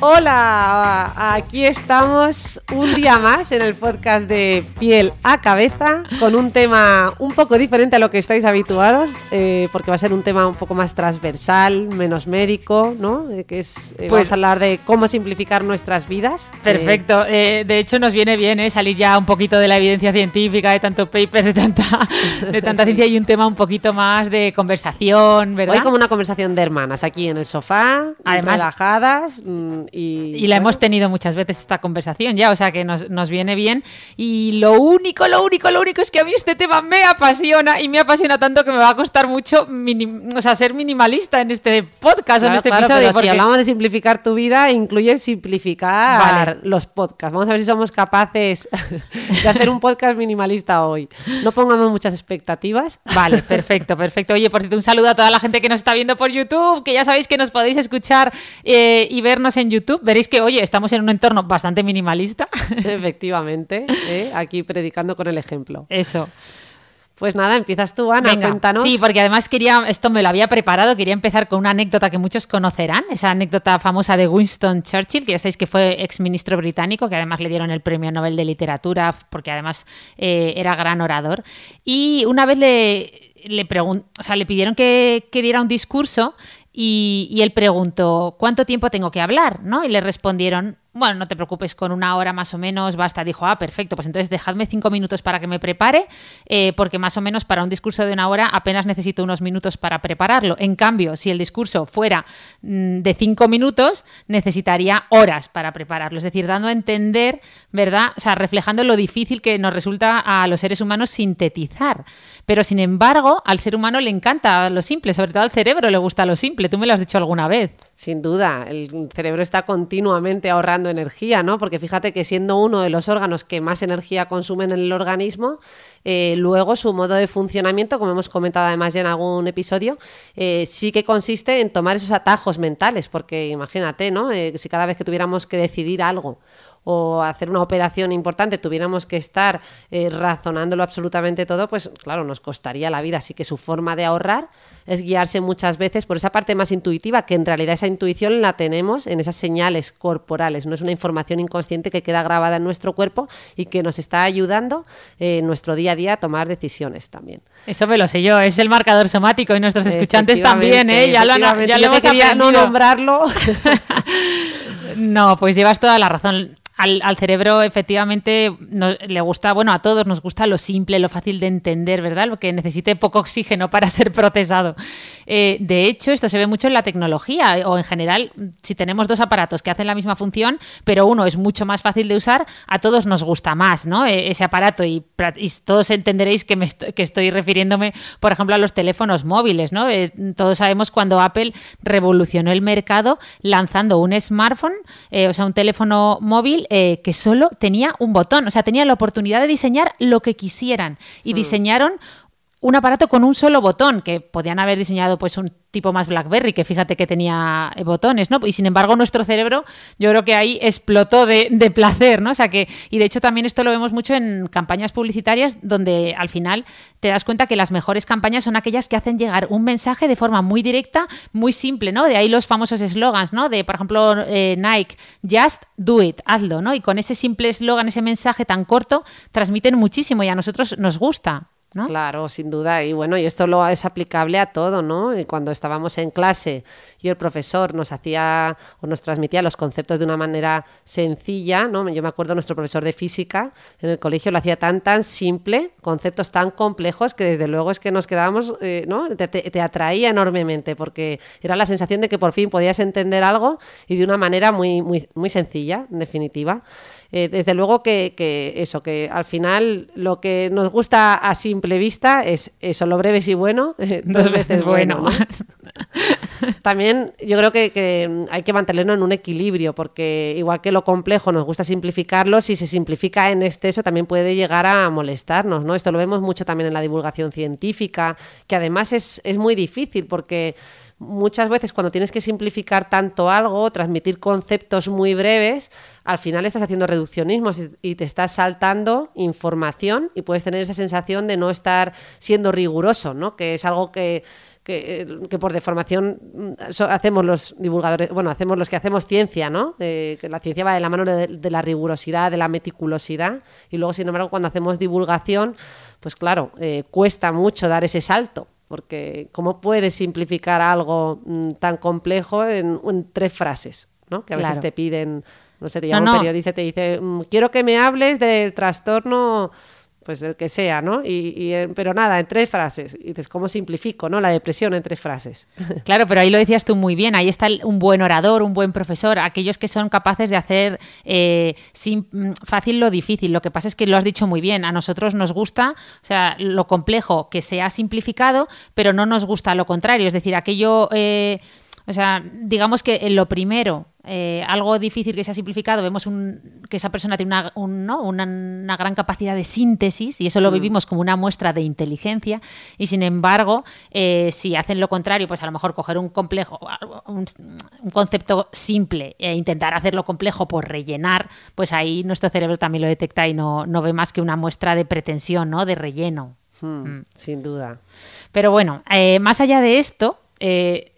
Hola, aquí estamos un día más en el podcast de Piel a Cabeza con un tema un poco diferente a lo que estáis habituados, eh, porque va a ser un tema un poco más transversal, menos médico, ¿no? Eh, que es, eh, Pues- vamos a hablar de cómo simplificar nuestras vidas. Perfecto. Eh, de hecho, nos viene bien salir ya un poquito de la evidencia científica, de tanto paper, de tanta, de tanta ciencia y un tema un poquito más de conversación, ¿verdad? Hoy como una conversación de hermanas, aquí en el sofá, Además- relajadas mm, y... Y la bueno, hemos tenido muchas veces esta conversación ya, o sea que nos, nos viene bien. Y lo único, lo único, lo único es que a mí este tema me apasiona y me apasiona tanto que me va a costar mucho minim- o sea, ser minimalista en este podcast o en Claro, este claro, episodio. porque- si hablamos de simplificar tu vida, incluye el simplificar Vale. los podcasts. Vamos a ver si somos capaces de hacer un podcast minimalista hoy. No pongamos muchas expectativas. Vale, perfecto, perfecto. Oye, por cierto, un saludo a toda la gente que nos está viendo por YouTube, que ya sabéis que nos podéis escuchar eh, y vernos en YouTube. Veréis que, oye, estamos en un entorno bastante minimalista. Efectivamente, ¿eh? aquí predicando con el ejemplo. Eso. Pues nada, empiezas tú, Ana, Venga. cuéntanos. Sí, porque además quería, esto me lo había preparado, quería empezar con una anécdota que muchos conocerán, esa anécdota famosa de Winston Churchill, que ya sabéis que fue exministro británico, que además le dieron el premio Nobel de Literatura, porque además eh, era gran orador. Y una vez le, le, o sea, le pidieron que, que diera un discurso y, él preguntó, ¿cuánto tiempo tengo que hablar? ¿no? Y le respondieron, bueno, no te preocupes, con una hora más o menos basta. Dijo, ah, perfecto, pues entonces dejadme cinco minutos para que me prepare, eh, porque más o menos para un discurso de una hora apenas necesito unos minutos para prepararlo. En cambio, si el discurso fuera mm, de cinco minutos, necesitaría horas para prepararlo. Es decir, dando a entender, ¿verdad? O sea, reflejando lo difícil que nos resulta a los seres humanos sintetizar. Pero sin embargo, al ser humano le encanta lo simple, sobre todo al cerebro le gusta lo simple. Tú me lo has dicho alguna vez. Sin duda, el cerebro está continuamente ahorrando energía, ¿no? Porque fíjate que siendo uno de los órganos que más energía consumen en el organismo, eh, luego su modo de funcionamiento, como hemos comentado además ya en algún episodio, eh, sí que consiste en tomar esos atajos mentales, porque imagínate, ¿no? Eh, si cada vez que tuviéramos que decidir algo o hacer una operación importante tuviéramos que estar eh, razonándolo absolutamente todo, pues claro, nos costaría la vida. Así que su forma de ahorrar es guiarse muchas veces por esa parte más intuitiva, que en realidad esa intuición la tenemos en esas señales corporales, no es una información inconsciente que queda grabada en nuestro cuerpo y que nos está ayudando eh, en nuestro día a día a tomar decisiones también. Eso me lo sé yo, es el marcador somático y nuestros escuchantes también, ¿eh? Ya lo, han, ya lo yo que hemos quería no nombrarlo. No, pues llevas toda la razón. Al, cerebro efectivamente le gusta, bueno, a todos nos gusta lo simple, lo fácil de entender, ¿verdad? Lo que necesite poco oxígeno para ser procesado. Eh, de hecho, esto se ve mucho en la tecnología o en general, si tenemos dos aparatos que hacen la misma función, pero uno es mucho más fácil de usar, a todos nos gusta más, ¿no? E- ese aparato y, todos entenderéis que, me que estoy refiriéndome, por ejemplo, a los teléfonos móviles, ¿no? Eh, todos sabemos cuando Apple revolucionó el mercado lanzando un smartphone, eh, o sea, un teléfono móvil eh, que solo tenía un botón, o sea, tenía la oportunidad de diseñar lo que quisieran. Y diseñaron un aparato con un solo botón, que podían haber diseñado pues un tipo más BlackBerry, que fíjate que tenía eh, botones, ¿no? Y sin embargo nuestro cerebro yo creo que ahí explotó de, de placer, ¿no? O sea que, y de hecho también esto lo vemos mucho en campañas publicitarias donde al final te das cuenta que las mejores campañas son aquellas que hacen llegar un mensaje de forma muy directa, muy simple, ¿no? De ahí los famosos eslogans, ¿no? De, por ejemplo, eh, Nike, just do it, hazlo, ¿no? Y con ese simple eslogan, ese mensaje tan corto, transmiten muchísimo y a nosotros nos gusta. ¿No? Claro, sin duda. Y bueno, y esto lo es aplicable a todo, ¿no? Y cuando estábamos en clase y el profesor nos hacía o nos transmitía los conceptos de una manera sencilla, ¿no? Yo me acuerdo nuestro profesor de física en el colegio lo hacía tan tan simple, conceptos tan complejos que desde luego es que nos quedábamos, eh, ¿no? Te, atraía enormemente porque era la sensación de que por fin podías entender algo y de una manera muy muy muy sencilla, en definitiva. Eh, desde luego que, eso, que al final lo que nos gusta a simple vista es eso, lo breve y bueno, dos, veces bueno. También yo creo que, hay que mantenerlo en un equilibrio, porque igual que lo complejo nos gusta simplificarlo, si se simplifica en exceso también puede llegar a molestarnos, ¿no? Esto lo vemos mucho también en la divulgación científica, que además es, es muy difícil porque muchas veces cuando tienes que simplificar tanto algo, transmitir conceptos muy breves, al final estás haciendo reduccionismos y te estás saltando información y puedes tener esa sensación de no estar siendo riguroso, ¿no? Que es algo que que, por deformación mm, hacemos los divulgadores, bueno, hacemos los que hacemos ciencia, ¿no? Eh, que la ciencia va de la mano de, la rigurosidad, de la meticulosidad, y luego, sin embargo, cuando hacemos divulgación, pues claro, eh, cuesta mucho dar ese salto porque ¿cómo puedes simplificar algo mm, tan complejo en, tres frases? ¿no? Que a veces te piden, no sé, te llama un periodista y te dice, mm, quiero que me hables del trastorno pues el que sea, ¿no? Y, eh, pero nada, en tres frases. Y dices, ¿cómo simplifico, no? La depresión en tres frases. Claro, pero ahí lo decías tú muy bien. Ahí está un buen orador, un buen profesor, aquellos que son capaces de hacer eh, mm, fácil lo difícil. Lo que pasa es que lo has dicho muy bien. A nosotros nos gusta, o sea, lo complejo que sea simplificado, pero no nos gusta lo contrario. Es decir, aquello... Eh, o sea, digamos que lo primero, eh, algo difícil que se ha simplificado, vemos un, que esa persona tiene una, una, gran capacidad de síntesis y eso lo mm. vivimos como una muestra de inteligencia y sin embargo, eh, si hacen lo contrario, pues a lo mejor coger un complejo, un, concepto simple e intentar hacerlo complejo por rellenar, pues ahí nuestro cerebro también lo detecta y no, ve más que una muestra de pretensión, ¿no? De relleno. Hmm, mm. Sin duda. Pero bueno, eh, más allá de esto,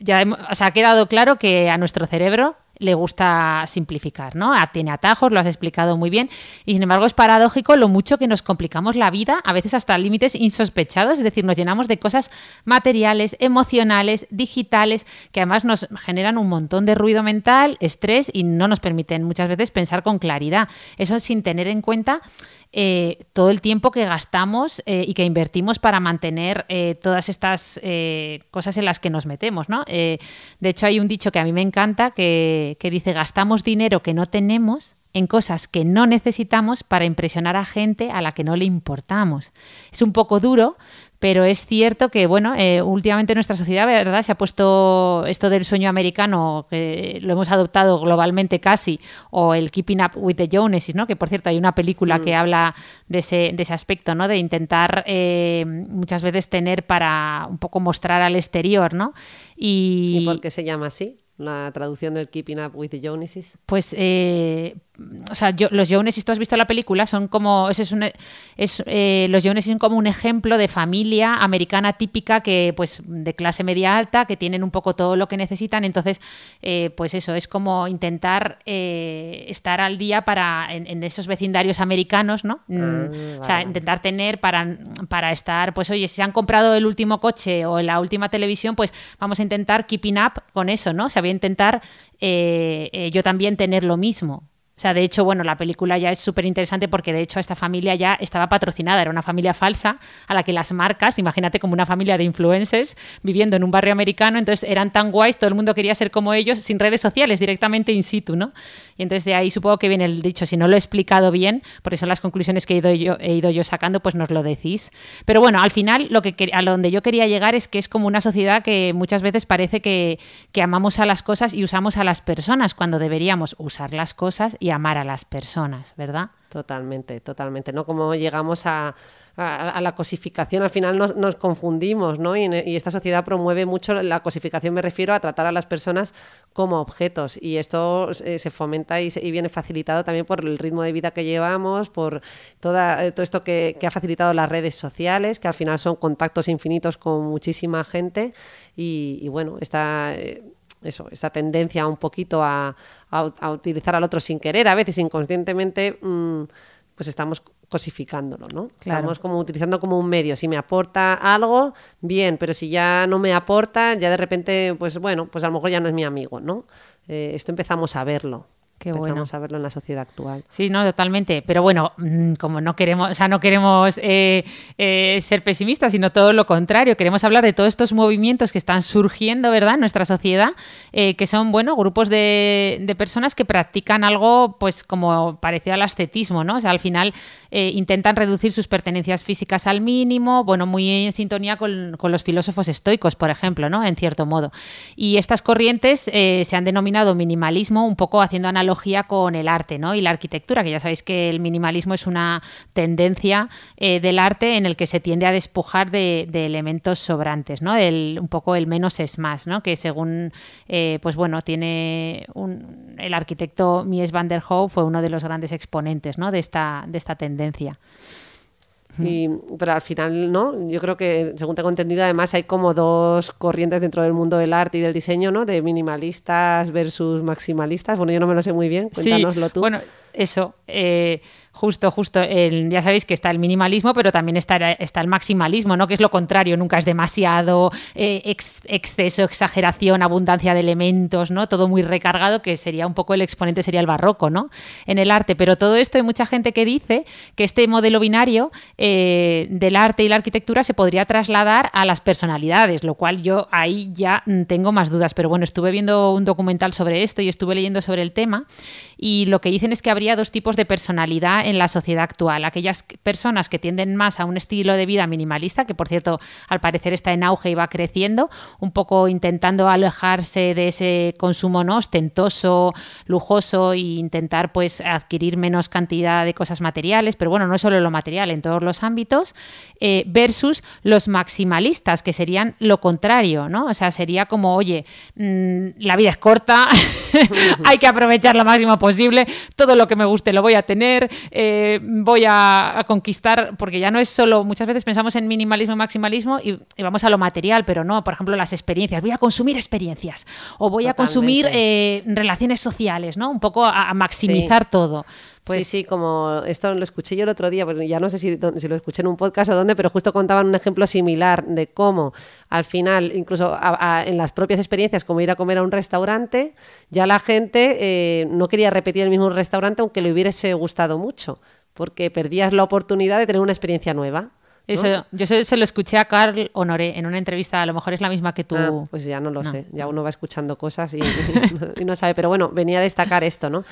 ya ha quedado claro que a nuestro cerebro le gusta simplificar, ¿no? Tiene atajos, lo has explicado muy bien, y sin embargo es paradójico lo mucho que nos complicamos la vida, a veces hasta límites insospechados, es decir, nos llenamos de cosas materiales, emocionales, digitales, que además nos generan un montón de ruido mental, estrés y no nos permiten muchas veces pensar con claridad. Eso sin tener en cuenta eh, todo el tiempo que gastamos eh, y que invertimos para mantener eh, todas estas cosas en las que nos metemos. ¿no? de hecho, hay un dicho que a mí me encanta que, que dice, gastamos dinero que no tenemos en cosas que no necesitamos para impresionar a gente a la que no le importamos. Es un poco duro, pero es cierto que, bueno, eh, últimamente nuestra sociedad, ¿verdad? Se ha puesto esto del sueño americano, que lo hemos adoptado globalmente casi, o el Keeping Up with the Joneses, ¿no? Que, por cierto, hay una película que mm. habla de ese, de ese aspecto, ¿no? De intentar eh, muchas veces tener para un poco mostrar al exterior, ¿no? ¿Y, ¿Y por qué se llama así? La traducción del Keeping Up with the Joneses? Pues, eh, o sea, yo, los Joneses, tú has visto la película, son como, es, es, eh, los Joneses son como un ejemplo de familia americana típica que, pues, de clase media alta, que tienen un poco todo lo que necesitan, entonces, eh, pues eso, es como intentar estar al día para, en, esos vecindarios americanos, ¿no? Mm, ah, o sea, intentar tener para, para estar, pues, oye, si se han comprado el último coche o la última televisión, pues vamos a intentar keeping up con eso, ¿no? O sea, voy a intentar eh, eh, yo también tener lo mismo. O sea, de hecho, bueno, la película ya es súper interesante porque de hecho esta familia ya estaba patrocinada, era una familia falsa a la que las marcas, imagínate como una familia de influencers viviendo en un barrio americano, entonces eran tan guays, todo el mundo quería ser como ellos sin redes sociales, directamente in situ, ¿no? Y entonces de ahí supongo que viene el dicho, si no lo he explicado bien, porque son las conclusiones que he ido yo, he ido yo sacando, pues nos lo decís. Pero bueno, al final lo que a donde yo quería llegar es que es como una sociedad que muchas veces parece que, que amamos a las cosas y usamos a las personas cuando deberíamos usar las cosas amar a las personas, ¿verdad? Totalmente, totalmente, ¿no? Como llegamos a, la cosificación, al final nos, confundimos, ¿no? Y, esta sociedad promueve mucho la cosificación, me refiero a tratar a las personas como objetos, y esto se, fomenta y, viene facilitado también por el ritmo de vida que llevamos, por toda, eh, todo esto que, ha facilitado las redes sociales, que al final son contactos infinitos con muchísima gente, y, bueno, esta... Eh, eso, esa tendencia un poquito a, utilizar al otro sin querer, a veces inconscientemente, mm, pues estamos cosificándolo, ¿no? Estamos como utilizando como un medio. Si me aporta algo, bien, pero si ya no me aporta, ya de repente, pues bueno, pues a lo mejor ya no es mi amigo, ¿no? Eh, esto empezamos a verlo. Qué Empezamos a verlo en la sociedad actual. Sí, no, totalmente. Pero bueno, mm, como no queremos, o sea, no queremos eh, eh, ser pesimistas, sino todo lo contrario. Queremos hablar de todos estos movimientos que están surgiendo, ¿verdad?, en nuestra sociedad, eh, que son, bueno, grupos de, de, personas que practican algo, pues, como parecido al ascetismo, ¿no? O sea, al final intentan reducir sus pertenencias físicas al mínimo, bueno, muy en sintonía con, los filósofos estoicos, por ejemplo, ¿no? En cierto modo. Y estas corrientes se han denominado minimalismo, un poco haciendo analogía con el arte ¿no? y la arquitectura, que ya sabéis que el minimalismo es una tendencia eh, del arte en el que se tiende a despojar de, elementos sobrantes, ¿no? El, un poco el menos es más, ¿no? que según eh, pues bueno, tiene un, el arquitecto Mies van der Rohe fue uno de los grandes exponentes ¿no? de, esta, de esta tendencia. Y, pero al final, ¿no? Yo creo que, según tengo entendido, además hay como dos corrientes dentro del mundo del arte y del diseño, ¿no? De minimalistas versus maximalistas. Bueno, yo no me lo sé muy bien, cuéntanoslo tú. Bueno, eso. Eh, Justo, justo. ya sabéis que está el minimalismo, pero también está, está el maximalismo, ¿no? Que es lo contrario, nunca es demasiado eh, exceso, exageración, abundancia de elementos, ¿no? Todo muy recargado, que sería un poco el exponente, sería el barroco, ¿no? En el arte. Pero todo esto hay mucha gente que dice que este modelo binario eh, del arte y la arquitectura se podría trasladar a las personalidades, lo cual yo ahí ya tengo más dudas. Pero bueno, estuve viendo un documental sobre esto y estuve leyendo sobre el tema y lo que dicen es que habría dos tipos de personalidad en la sociedad actual. Aquellas personas que tienden más a un estilo de vida minimalista, que por cierto al parecer está en auge y va creciendo, un poco intentando alejarse de ese consumo ¿no? ostentoso, lujoso e intentar pues adquirir menos cantidad de cosas materiales, pero bueno, no solo lo material, en todos los ámbitos, eh, versus los maximalistas, que serían lo contrario, ¿no? O sea, sería como, oye, mm, la vida es corta, hay que aprovechar lo máximo posible, todo lo que me guste lo voy a tener, eh, voy a, conquistar, porque ya no es solo, muchas veces pensamos en minimalismo y maximalismo y, vamos a lo material, pero no, por ejemplo, las experiencias, voy a consumir experiencias o voy a consumir eh, relaciones sociales, ¿no? Un poco a, maximizar todo. Pues sí, sí, como esto lo escuché yo el otro día, pero ya no sé si, si, lo escuché en un podcast o dónde, pero justo contaban un ejemplo similar de cómo al final, incluso en las propias experiencias, como ir a comer a un restaurante, ya la gente eh, no quería repetir el mismo restaurante aunque le hubiese gustado mucho, porque perdías la oportunidad de tener una experiencia nueva. Eso, yo se, lo escuché a Carl Honoré en una entrevista, a lo mejor es la misma que tú. Ah, pues ya no lo sé, ya uno va escuchando cosas y, y, no sabe, pero bueno, venía a destacar esto, ¿no?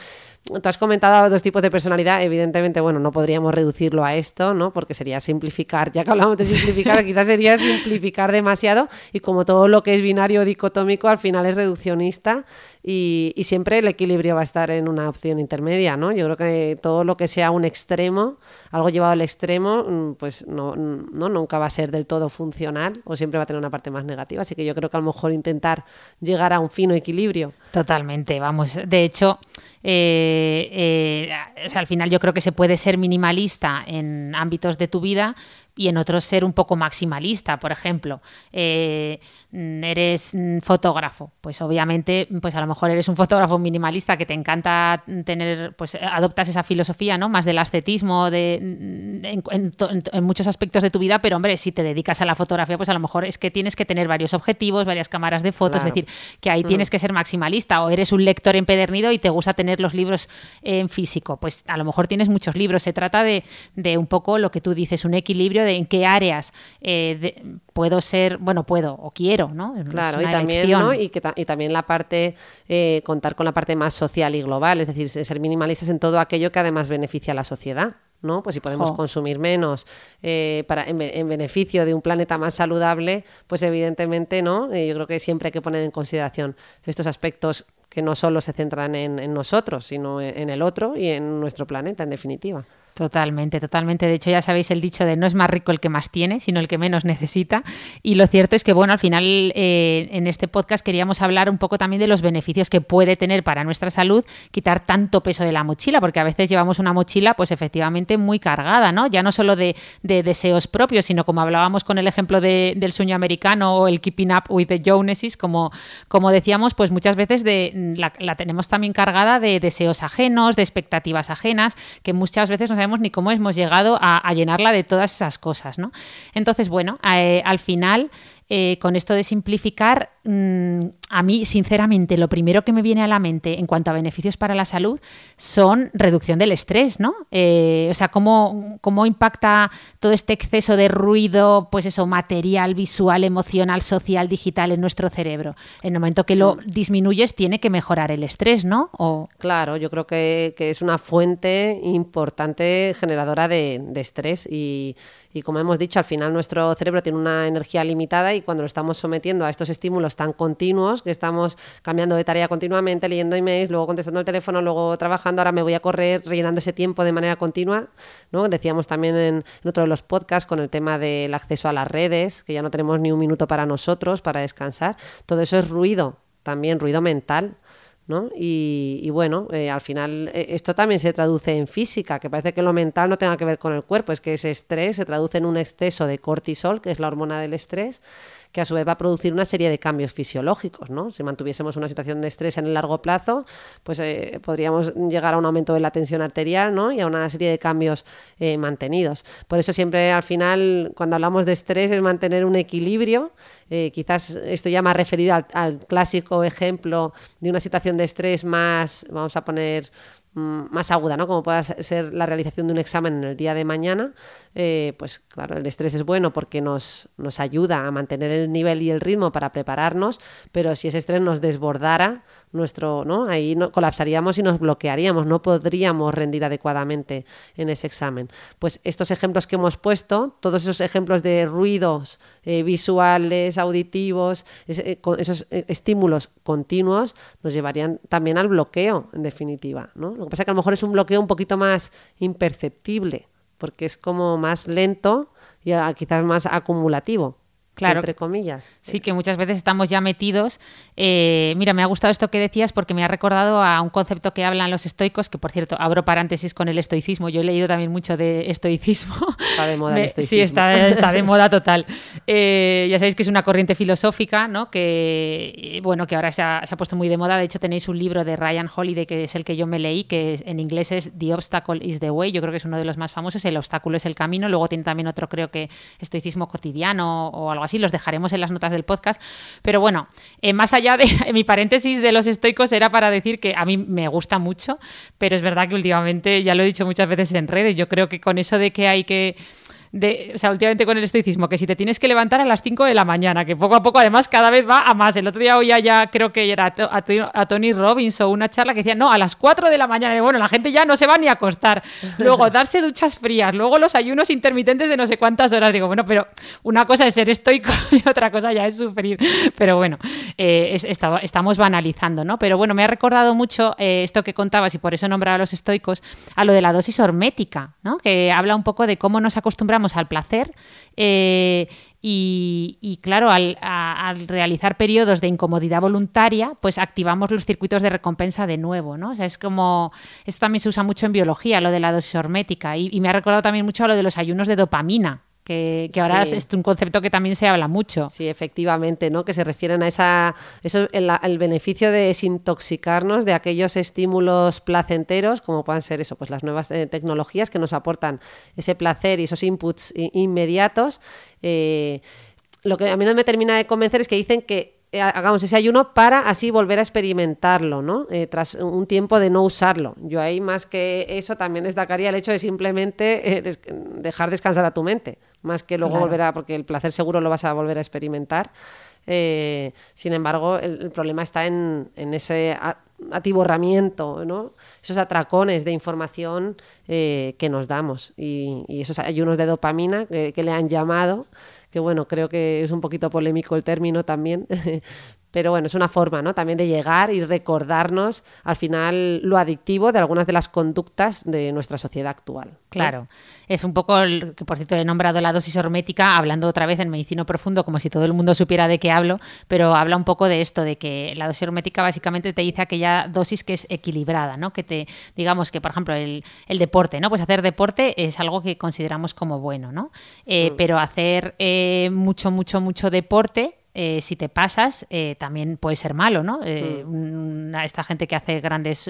Tú has comentado dos tipos de personalidad, evidentemente, bueno, no podríamos reducirlo a esto, ¿no? Porque sería simplificar, ya que hablamos de simplificar, quizás sería simplificar demasiado y como todo lo que es binario dicotómico al final es reduccionista y, siempre el equilibrio va a estar en una opción intermedia, ¿no? Yo creo que todo lo que sea un extremo, algo llevado al extremo, mm, pues no, no nunca va a ser del todo funcional o siempre va a tener una parte más negativa, así que yo creo que a lo mejor intentar llegar a un fino equilibrio. Totalmente, vamos, de hecho... Eh, eh, al final yo creo que se puede ser minimalista en ámbitos de tu vida, y en otros ser un poco maximalista. Por ejemplo, eh, eres fotógrafo, pues obviamente, pues a lo mejor eres un fotógrafo minimalista que te encanta tener, pues adoptas esa filosofía, ¿no? Más del ascetismo de, en, muchos aspectos de tu vida, pero hombre, si te dedicas a la fotografía, pues a lo mejor es que tienes que tener varios objetivos, varias cámaras de fotos, es decir, que ahí tienes que ser maximalista o eres un lector empedernido y te gusta tener los libros en físico, pues a lo mejor tienes muchos libros. Se trata de, de un poco lo que tú dices, un equilibrio de en qué áreas eh, puedo ser, bueno, puedo o quiero, ¿no? claro, y también, ¿no? y, que y también la parte, eh, contar con la parte más social y global, es decir, ser minimalistas en todo aquello que además beneficia a la sociedad. ¿no? Pues si podemos consumir menos eh, para, en, beneficio de un planeta más saludable, pues evidentemente, ¿no? yo creo que siempre hay que poner en consideración estos aspectos que no solo se centran en, en nosotros, sino en el otro y en nuestro planeta, en definitiva. Totalmente, totalmente. De hecho, ya sabéis el dicho de no es más rico el que más tiene, sino el que menos necesita. Y lo cierto es que, bueno, al final eh, en este podcast queríamos hablar un poco también de los beneficios que puede tener para nuestra salud quitar tanto peso de la mochila, porque a veces llevamos una mochila, pues efectivamente muy cargada, ¿no? Ya no solo de, deseos propios, sino como hablábamos con el ejemplo del sueño americano o el keeping up with the Joneses, como, como decíamos, pues muchas veces de, la, tenemos también cargada de deseos ajenos, de expectativas ajenas, que muchas veces nos ni cómo hemos llegado a, llenarla de todas esas cosas, ¿no? Entonces, bueno, eh, al final eh, con esto de simplificar, mm, a mí, sinceramente, lo primero que me viene a la mente en cuanto a beneficios para la salud son reducción del estrés, ¿no? Eh, o sea, cómo, cómo impacta todo este exceso de ruido, pues eso, material, visual, emocional, social, digital en nuestro cerebro. En el momento que lo mm. disminuyes, tiene que mejorar el estrés, ¿no? O... Claro, yo creo que, es una fuente importante generadora de, de estrés y y como hemos dicho, al final nuestro cerebro tiene una energía limitada y cuando lo estamos sometiendo a estos estímulos tan continuos, que estamos cambiando de tarea continuamente, leyendo emails, luego contestando el teléfono, luego trabajando, ahora me voy a correr rellenando ese tiempo de manera continua, ¿no? Decíamos también en, en otro de los podcasts con el tema del acceso a las redes, que ya no tenemos ni un minuto para nosotros, para descansar. Todo eso es ruido, también ruido mental. ¿no? Y, bueno, eh, al final eh, esto también se traduce en física, que parece que lo mental no tenga que ver con el cuerpo, es que ese estrés se traduce en un exceso de cortisol, que es la hormona del estrés, que a su vez va a producir una serie de cambios fisiológicos. ¿no? Si mantuviésemos una situación de estrés en el largo plazo, pues eh, podríamos llegar a un aumento de la tensión arterial ¿no? y a una serie de cambios eh, mantenidos. Por eso siempre al final, cuando hablamos de estrés, es mantener un equilibrio. Eh, quizás esto ya más referido al clásico ejemplo de una situación de estrés más, vamos a poner más aguda, ¿no? Como pueda ser la realización de un examen en el día de mañana, eh, pues claro, el estrés es bueno porque nos, nos ayuda a mantener el nivel y el ritmo para prepararnos, pero si ese estrés nos desbordara, nuestro, ¿no? Ahí no, colapsaríamos y nos bloquearíamos, no podríamos rendir adecuadamente en ese examen. Pues estos ejemplos que hemos puesto, todos esos ejemplos de ruidos eh, visuales, auditivos, eh, esos eh, estímulos continuos, nos llevarían también al bloqueo, en definitiva. ¿no? Lo que pasa es que a lo mejor es un bloqueo un poquito más imperceptible, porque es como más lento y ah, quizás más acumulativo claro. entre comillas. Sí, que muchas veces estamos ya metidos. Eh, mira, me ha gustado esto que decías porque me ha recordado a un concepto que hablan los estoicos, que por cierto, abro paréntesis con el estoicismo. Yo he leído también mucho de estoicismo. Está de moda el estoicismo. Sí, está, de moda total. Eh, ya sabéis que es una corriente filosófica, ¿no? Que, bueno, que ahora se ha, se ha, puesto muy de moda. De hecho, tenéis un libro de Ryan Holiday, que es el que yo me leí, que en inglés es The Obstacle is the Way. Yo creo que es uno de los más famosos. El obstáculo es el camino. Luego tiene también otro, creo que, estoicismo cotidiano o algo así, los dejaremos en las notas del podcast. Pero bueno, eh, más allá de mi paréntesis de los estoicos, era para decir que a mí me gusta mucho, pero es verdad que últimamente, ya lo he dicho muchas veces en redes, yo creo que con eso de que hay que de, o sea, últimamente con el estoicismo, que si te tienes que levantar a las 5 de la mañana, que poco a poco además cada vez va a más. El otro día oía ya, creo que era a, Tony Robbins o una charla que decía, no, a las 4 de la mañana. Y bueno, la gente ya no se va ni a acostar. Luego darse duchas frías, luego los ayunos intermitentes de no sé cuántas horas. Digo, bueno, pero una cosa es ser estoico y otra cosa ya es sufrir. Pero bueno, eh, estamos banalizando, ¿no? Pero bueno, me ha recordado mucho eh, esto que contabas y por eso he nombrado a los estoicos, a lo de la dosis hormética, ¿no? Que habla un poco de cómo nos acostumbramos al placer eh, y, claro, al, realizar periodos de incomodidad voluntaria, pues activamos los circuitos de recompensa de nuevo, ¿no? O sea, es como, esto también se usa mucho en biología, lo de la dosis hormética, y, y me ha recordado también mucho a lo de los ayunos de dopamina, que, ahora es un concepto que también se habla mucho. Sí, efectivamente, ¿no? Que se refieren a esa, eso, el, beneficio de desintoxicarnos de aquellos estímulos placenteros, como puedan ser eso, pues las nuevas eh, tecnologías que nos aportan ese placer y esos inputs inmediatos. Eh, lo que a mí no me termina de convencer es que dicen que hagamos ese ayuno para así volver a experimentarlo, ¿no? tras un tiempo de no usarlo. Yo ahí más que eso también destacaría el hecho de simplemente dejar descansar a tu mente más que luego volver a, porque el placer seguro lo vas a volver a experimentar. Eh, sin embargo, el, problema está en, ese atiborramiento, ¿no? esos atracones de información eh, que nos damos y, esos ayunos de dopamina que, que, le han llamado, que bueno, creo que es un poquito polémico el término también, pero bueno, es una forma ¿no? también de llegar y recordarnos al final lo adictivo de algunas de las conductas de nuestra sociedad actual. Claro, es un poco, el, que por cierto he nombrado la dosis hormética, hablando otra vez en medicino profundo, como si todo el mundo supiera de qué hablo, pero habla un poco de esto, de que la dosis hormética básicamente te dice aquella dosis que es equilibrada, ¿no? que te, digamos que por ejemplo el, deporte, ¿no? pues hacer deporte es algo que consideramos como bueno, ¿no? Eh, mm. pero hacer eh, mucho, mucho, mucho deporte eh, si te pasas, eh, también puede ser malo, ¿no? Eh, mm. esta gente que hace grandes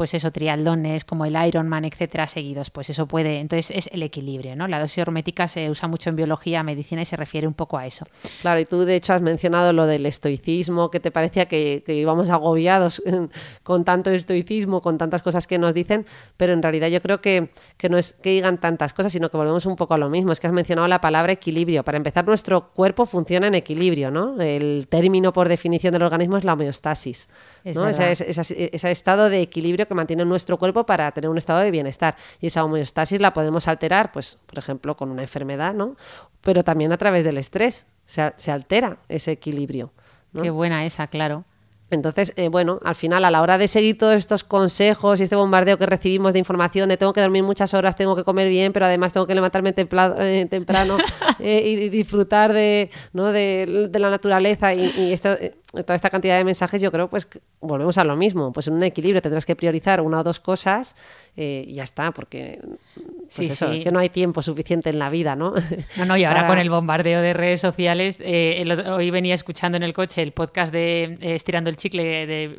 pues eso, triatlones como el Ironman, etcétera, seguidos, pues eso puede, entonces es el equilibrio, ¿no? La dosis hormética se usa mucho en biología, medicina y se refiere un poco a eso. Claro, y tú de hecho has mencionado lo del estoicismo, que te parecía que, que íbamos agobiados con tanto estoicismo, con tantas cosas que nos dicen, pero en realidad yo creo que, que no es que digan tantas cosas, sino que volvemos un poco a lo mismo, es que has mencionado la palabra equilibrio. Para empezar, nuestro cuerpo funciona en equilibrio, ¿no? El término por definición del organismo es la homeostasis, ¿no? ese estado de equilibrio que mantiene nuestro cuerpo para tener un estado de bienestar. Y esa homeostasis la podemos alterar, pues, por ejemplo, con una enfermedad, ¿no? Pero también a través del estrés se, se altera ese equilibrio. Qué buena esa, claro. Entonces, eh, bueno, al final, a la hora de seguir todos estos consejos y este bombardeo que recibimos de información de tengo que dormir muchas horas, tengo que comer bien, pero además tengo que levantarme eh, temprano eh, y, disfrutar de, ¿no? de, la naturaleza y, esto, toda esta cantidad de mensajes, yo creo, pues volvemos a lo mismo. Pues en un equilibrio tendrás que priorizar una o dos cosas y ya está, porque pues eso, que no hay tiempo suficiente en la vida, ¿no? No, no, y ahora con el bombardeo de redes sociales, hoy venía escuchando en el coche el podcast de Estirando el chicle de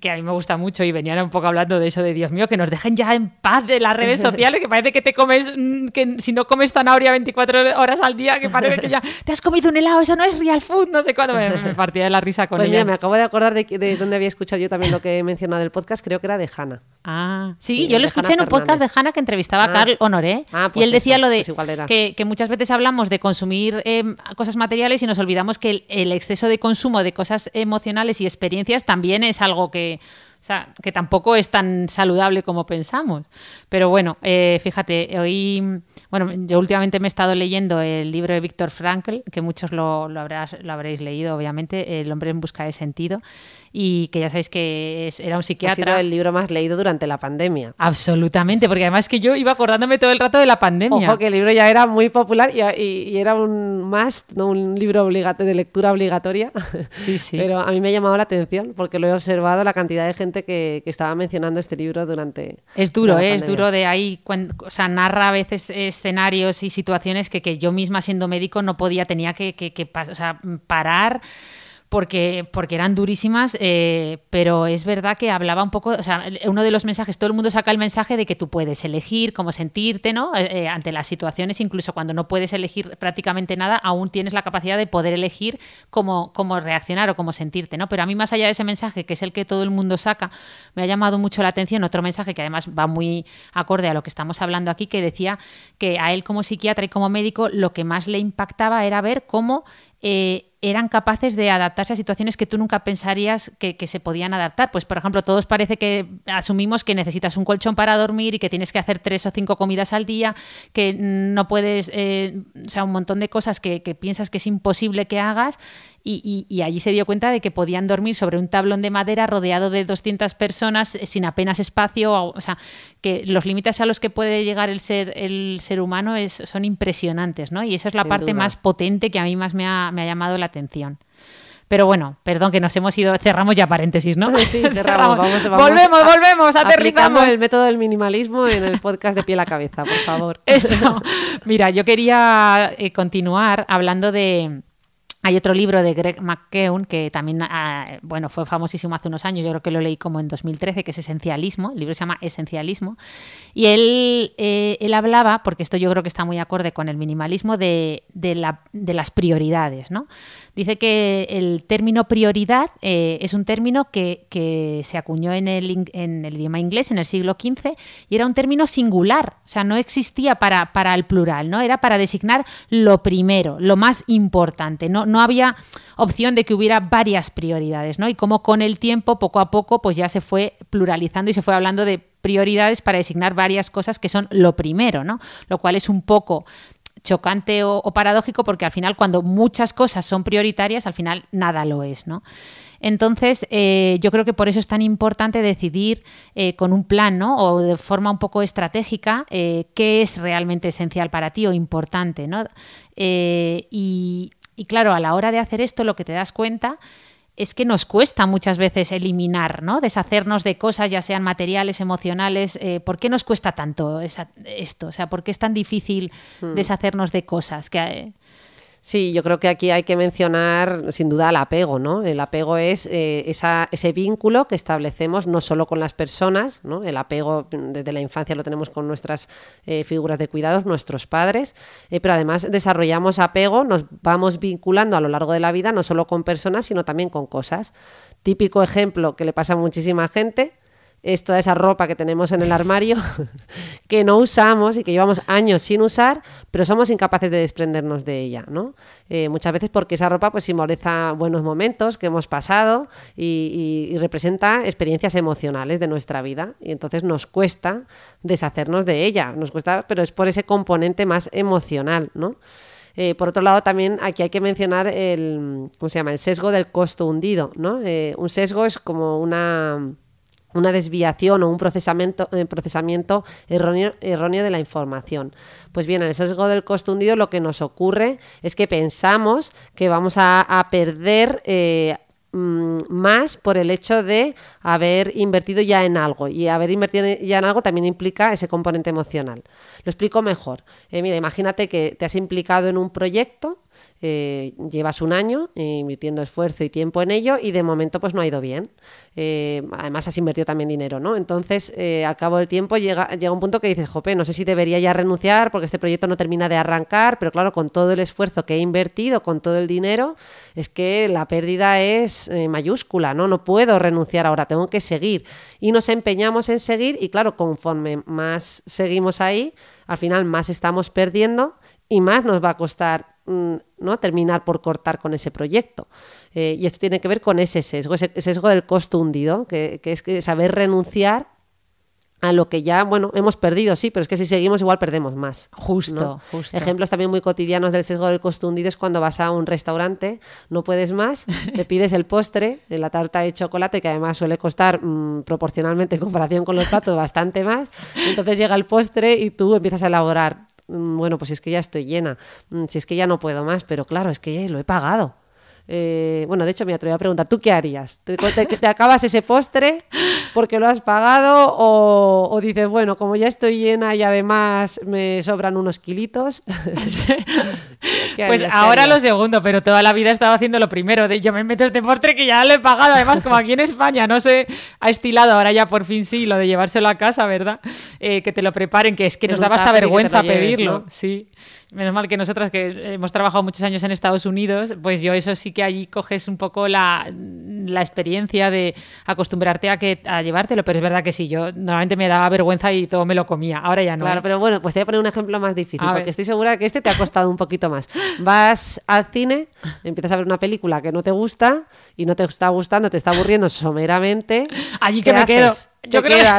que a mí me gusta mucho y venían un poco hablando de eso de Dios mío, que nos dejen ya en paz de las redes sociales, que parece que te comes, mm, que si no comes zanahoria 24 horas al día, que parece que ya te has comido un helado, eso no es real food, no sé cuándo, me, partía de la risa con pues Mira, me acabo de acordar de, de dónde había escuchado yo también lo que he mencionado del podcast, creo que era de Hanna. Ah, sí, yo lo escuché en un podcast de Hanna que entrevistaba a ah. Carl Honoré ah, y pues él decía lo de pues que, que, muchas veces hablamos de consumir em, cosas materiales y nos olvidamos que el exceso de consumo de cosas emocionales y experiencias también es algo que o sea, que tampoco es tan saludable como pensamos. Pero bueno, eh, fíjate, hoy, bueno, yo últimamente me he estado leyendo el libro de Víctor Frankl, que muchos lo, lo, lo habréis leído, obviamente, El hombre en busca de sentido y que ya sabéis que era un psiquiatra. Ha sido el libro más leído durante la pandemia. Absolutamente, porque además que yo iba acordándome todo el rato de la pandemia. Ojo, que el libro ya era muy popular y, era un must, ¿no? un libro de lectura obligatoria. Sí, sí. Pero a mí me ha llamado la atención porque lo he observado la cantidad de gente que, estaba mencionando este libro durante. Es duro, ¿eh? es duro de ahí, o sea, narra a veces escenarios y situaciones que, que yo misma siendo médico no podía, tenía que, que, que o sea, parar porque, porque eran durísimas, eh, pero es verdad que hablaba un poco, o sea, uno de los mensajes, todo el mundo saca el mensaje de que tú puedes elegir cómo sentirte, ¿no? Eh, eh, ante las situaciones, incluso cuando no puedes elegir prácticamente nada, aún tienes la capacidad de poder elegir cómo, cómo reaccionar o cómo sentirte, ¿no? Pero a mí, más allá de ese mensaje, que es el que todo el mundo saca, me ha llamado mucho la atención otro mensaje que además va muy acorde a lo que estamos hablando aquí, que decía que a él como psiquiatra y como médico lo que más le impactaba era ver cómo eran capaces de adaptarse a situaciones que tú nunca pensarías que, se podían adaptar. Pues, por ejemplo, todos parece que asumimos que necesitas un colchón para dormir y que tienes que hacer tres o cinco comidas al día, que no puedes, eh, o sea, un montón de cosas que piensas que es imposible que hagas y, allí se dio cuenta de que podían dormir sobre un tablón de madera rodeado de 200 personas eh, sin apenas espacio, o, sea, que los límites a los que puede llegar el ser, el ser humano es, son impresionantes, ¿no? Y esa es la parte más potente que a mí más me ha, me ha llamado la atención. Pero bueno, perdón que nos hemos ido, cerramos ya paréntesis, ¿no? Sí, cerramos. Vamos, volvemos, volvemos, aterrizamos. el método del minimalismo en el podcast de pie a la cabeza, por favor. Eso. Mira, yo quería eh, continuar hablando de, hay otro libro de Greg McKeown que también ah, bueno, fue famosísimo hace unos años, yo creo que lo leí como en 2013, que es Esencialismo, el libro se llama Esencialismo, y él, eh, él hablaba, porque esto yo creo que está muy acorde con el minimalismo, de, de, la, de las prioridades. ¿no? Dice que el término prioridad eh, es un término que, se acuñó en el, en el, idioma inglés en el siglo XV y era un término singular, o sea, no existía para, para el plural, ¿no? era para designar lo primero, lo más importante, no no había opción de que hubiera varias prioridades, ¿no? Y como con el tiempo, poco a poco, pues ya se fue pluralizando y se fue hablando de prioridades para designar varias cosas que son lo primero, ¿no? Lo cual es un poco chocante o, paradójico porque al final cuando muchas cosas son prioritarias, al final nada lo es, ¿no? Entonces, eh, yo creo que por eso es tan importante decidir eh, con un plan, ¿no? O de forma un poco estratégica eh, qué es realmente esencial para ti o importante, ¿no? y, y claro, a la hora de hacer esto lo que te das cuenta es que nos cuesta muchas veces eliminar, ¿no? Deshacernos de cosas, ya sean materiales, emocionales. Eh, ¿Por qué nos cuesta tanto esto? O sea, ¿por qué es tan difícil hmm. deshacernos de cosas? Que, Sí, yo creo que aquí hay que mencionar sin duda el apego, ¿no? El apego es eh, ese vínculo que establecemos no solo con las personas, ¿no? El apego desde la infancia lo tenemos con nuestras eh, figuras de cuidados, nuestros padres, eh, pero además desarrollamos apego, nos vamos vinculando a lo largo de la vida no solo con personas, sino también con cosas. Típico ejemplo que le pasa a muchísima gente, es toda esa ropa que tenemos en el armario que no usamos y que llevamos años sin usar, pero somos incapaces de desprendernos de ella, ¿no? Eh, muchas veces porque esa ropa pues simboliza buenos momentos que hemos pasado y, representa experiencias emocionales de nuestra vida y entonces nos cuesta deshacernos de ella, nos cuesta, pero es por ese componente más emocional, ¿no? Eh, por otro lado, también aquí hay que mencionar el, ¿cómo se llama? el sesgo del costo hundido. ¿no? Eh, un sesgo es como una, una desviación o un procesamiento, eh, procesamiento erróneo, erróneo, de la información. Pues bien, en el sesgo del costo hundido lo que nos ocurre es que pensamos que vamos a, perder eh, mm, más por el hecho de haber invertido ya en algo. Y haber invertido ya en algo también implica ese componente emocional. Lo explico mejor. Eh, mira, imagínate que te has implicado en un proyecto eh, llevas un año invirtiendo esfuerzo y tiempo en ello y de momento pues no ha ido bien. Eh, además has invertido también dinero, ¿no? Entonces, eh, al cabo del tiempo llega, llega un punto que dices, jope, no sé si debería ya renunciar porque este proyecto no termina de arrancar, pero claro, con todo el esfuerzo que he invertido, con todo el dinero, es que la pérdida es mayúscula, ¿no? No puedo renunciar ahora, tengo que seguir. Y nos empeñamos en seguir y claro, conforme más seguimos ahí, al final más estamos perdiendo y más nos va a costar ¿no? terminar por cortar con ese proyecto. Eh, y esto tiene que ver con ese sesgo, ese sesgo del costo hundido, que, es que saber renunciar a lo que ya, bueno, hemos perdido, sí, pero es que si seguimos igual perdemos más. Justo, justo. Ejemplos también muy cotidianos del sesgo del costo hundido es cuando vas a un restaurante, no puedes más, te pides el postre, la tarta de chocolate, que además suele costar mm, proporcionalmente en comparación con los platos bastante más, entonces llega el postre y tú empiezas a elaborar Mm, bueno, pues es que ya estoy llena, mm, si es que ya no puedo más, pero claro, es que lo he pagado. Eh, bueno, de hecho me atreví a preguntar, ¿tú qué harías? ¿Te, te, acabas ese postre porque lo has pagado o, dices, bueno, como ya estoy llena y además me sobran unos kilitos? pues ahora lo segundo, pero toda la vida he estado haciendo lo primero, de yo me meto este postre que ya lo he pagado, además como aquí en España no se ha estilado, ahora ya por fin sí, lo de llevárselo a casa, ¿verdad? Eh, que te lo preparen, que es que nos daba hasta vergüenza pedirlo, sí. Menos mal que nosotras que hemos trabajado muchos años en Estados Unidos, pues yo eso sí que allí coges un poco la, la experiencia de acostumbrarte a que a llevártelo, pero es verdad que sí, yo normalmente me daba vergüenza y todo me lo comía, ahora ya no. Claro, pero bueno, pues te voy a poner un ejemplo más difícil, porque estoy segura que este te ha costado un poquito más. Vas al cine, empiezas a ver una película que no te gusta y no te está gustando, te está aburriendo someramente. Allí que me quedo. Yo creo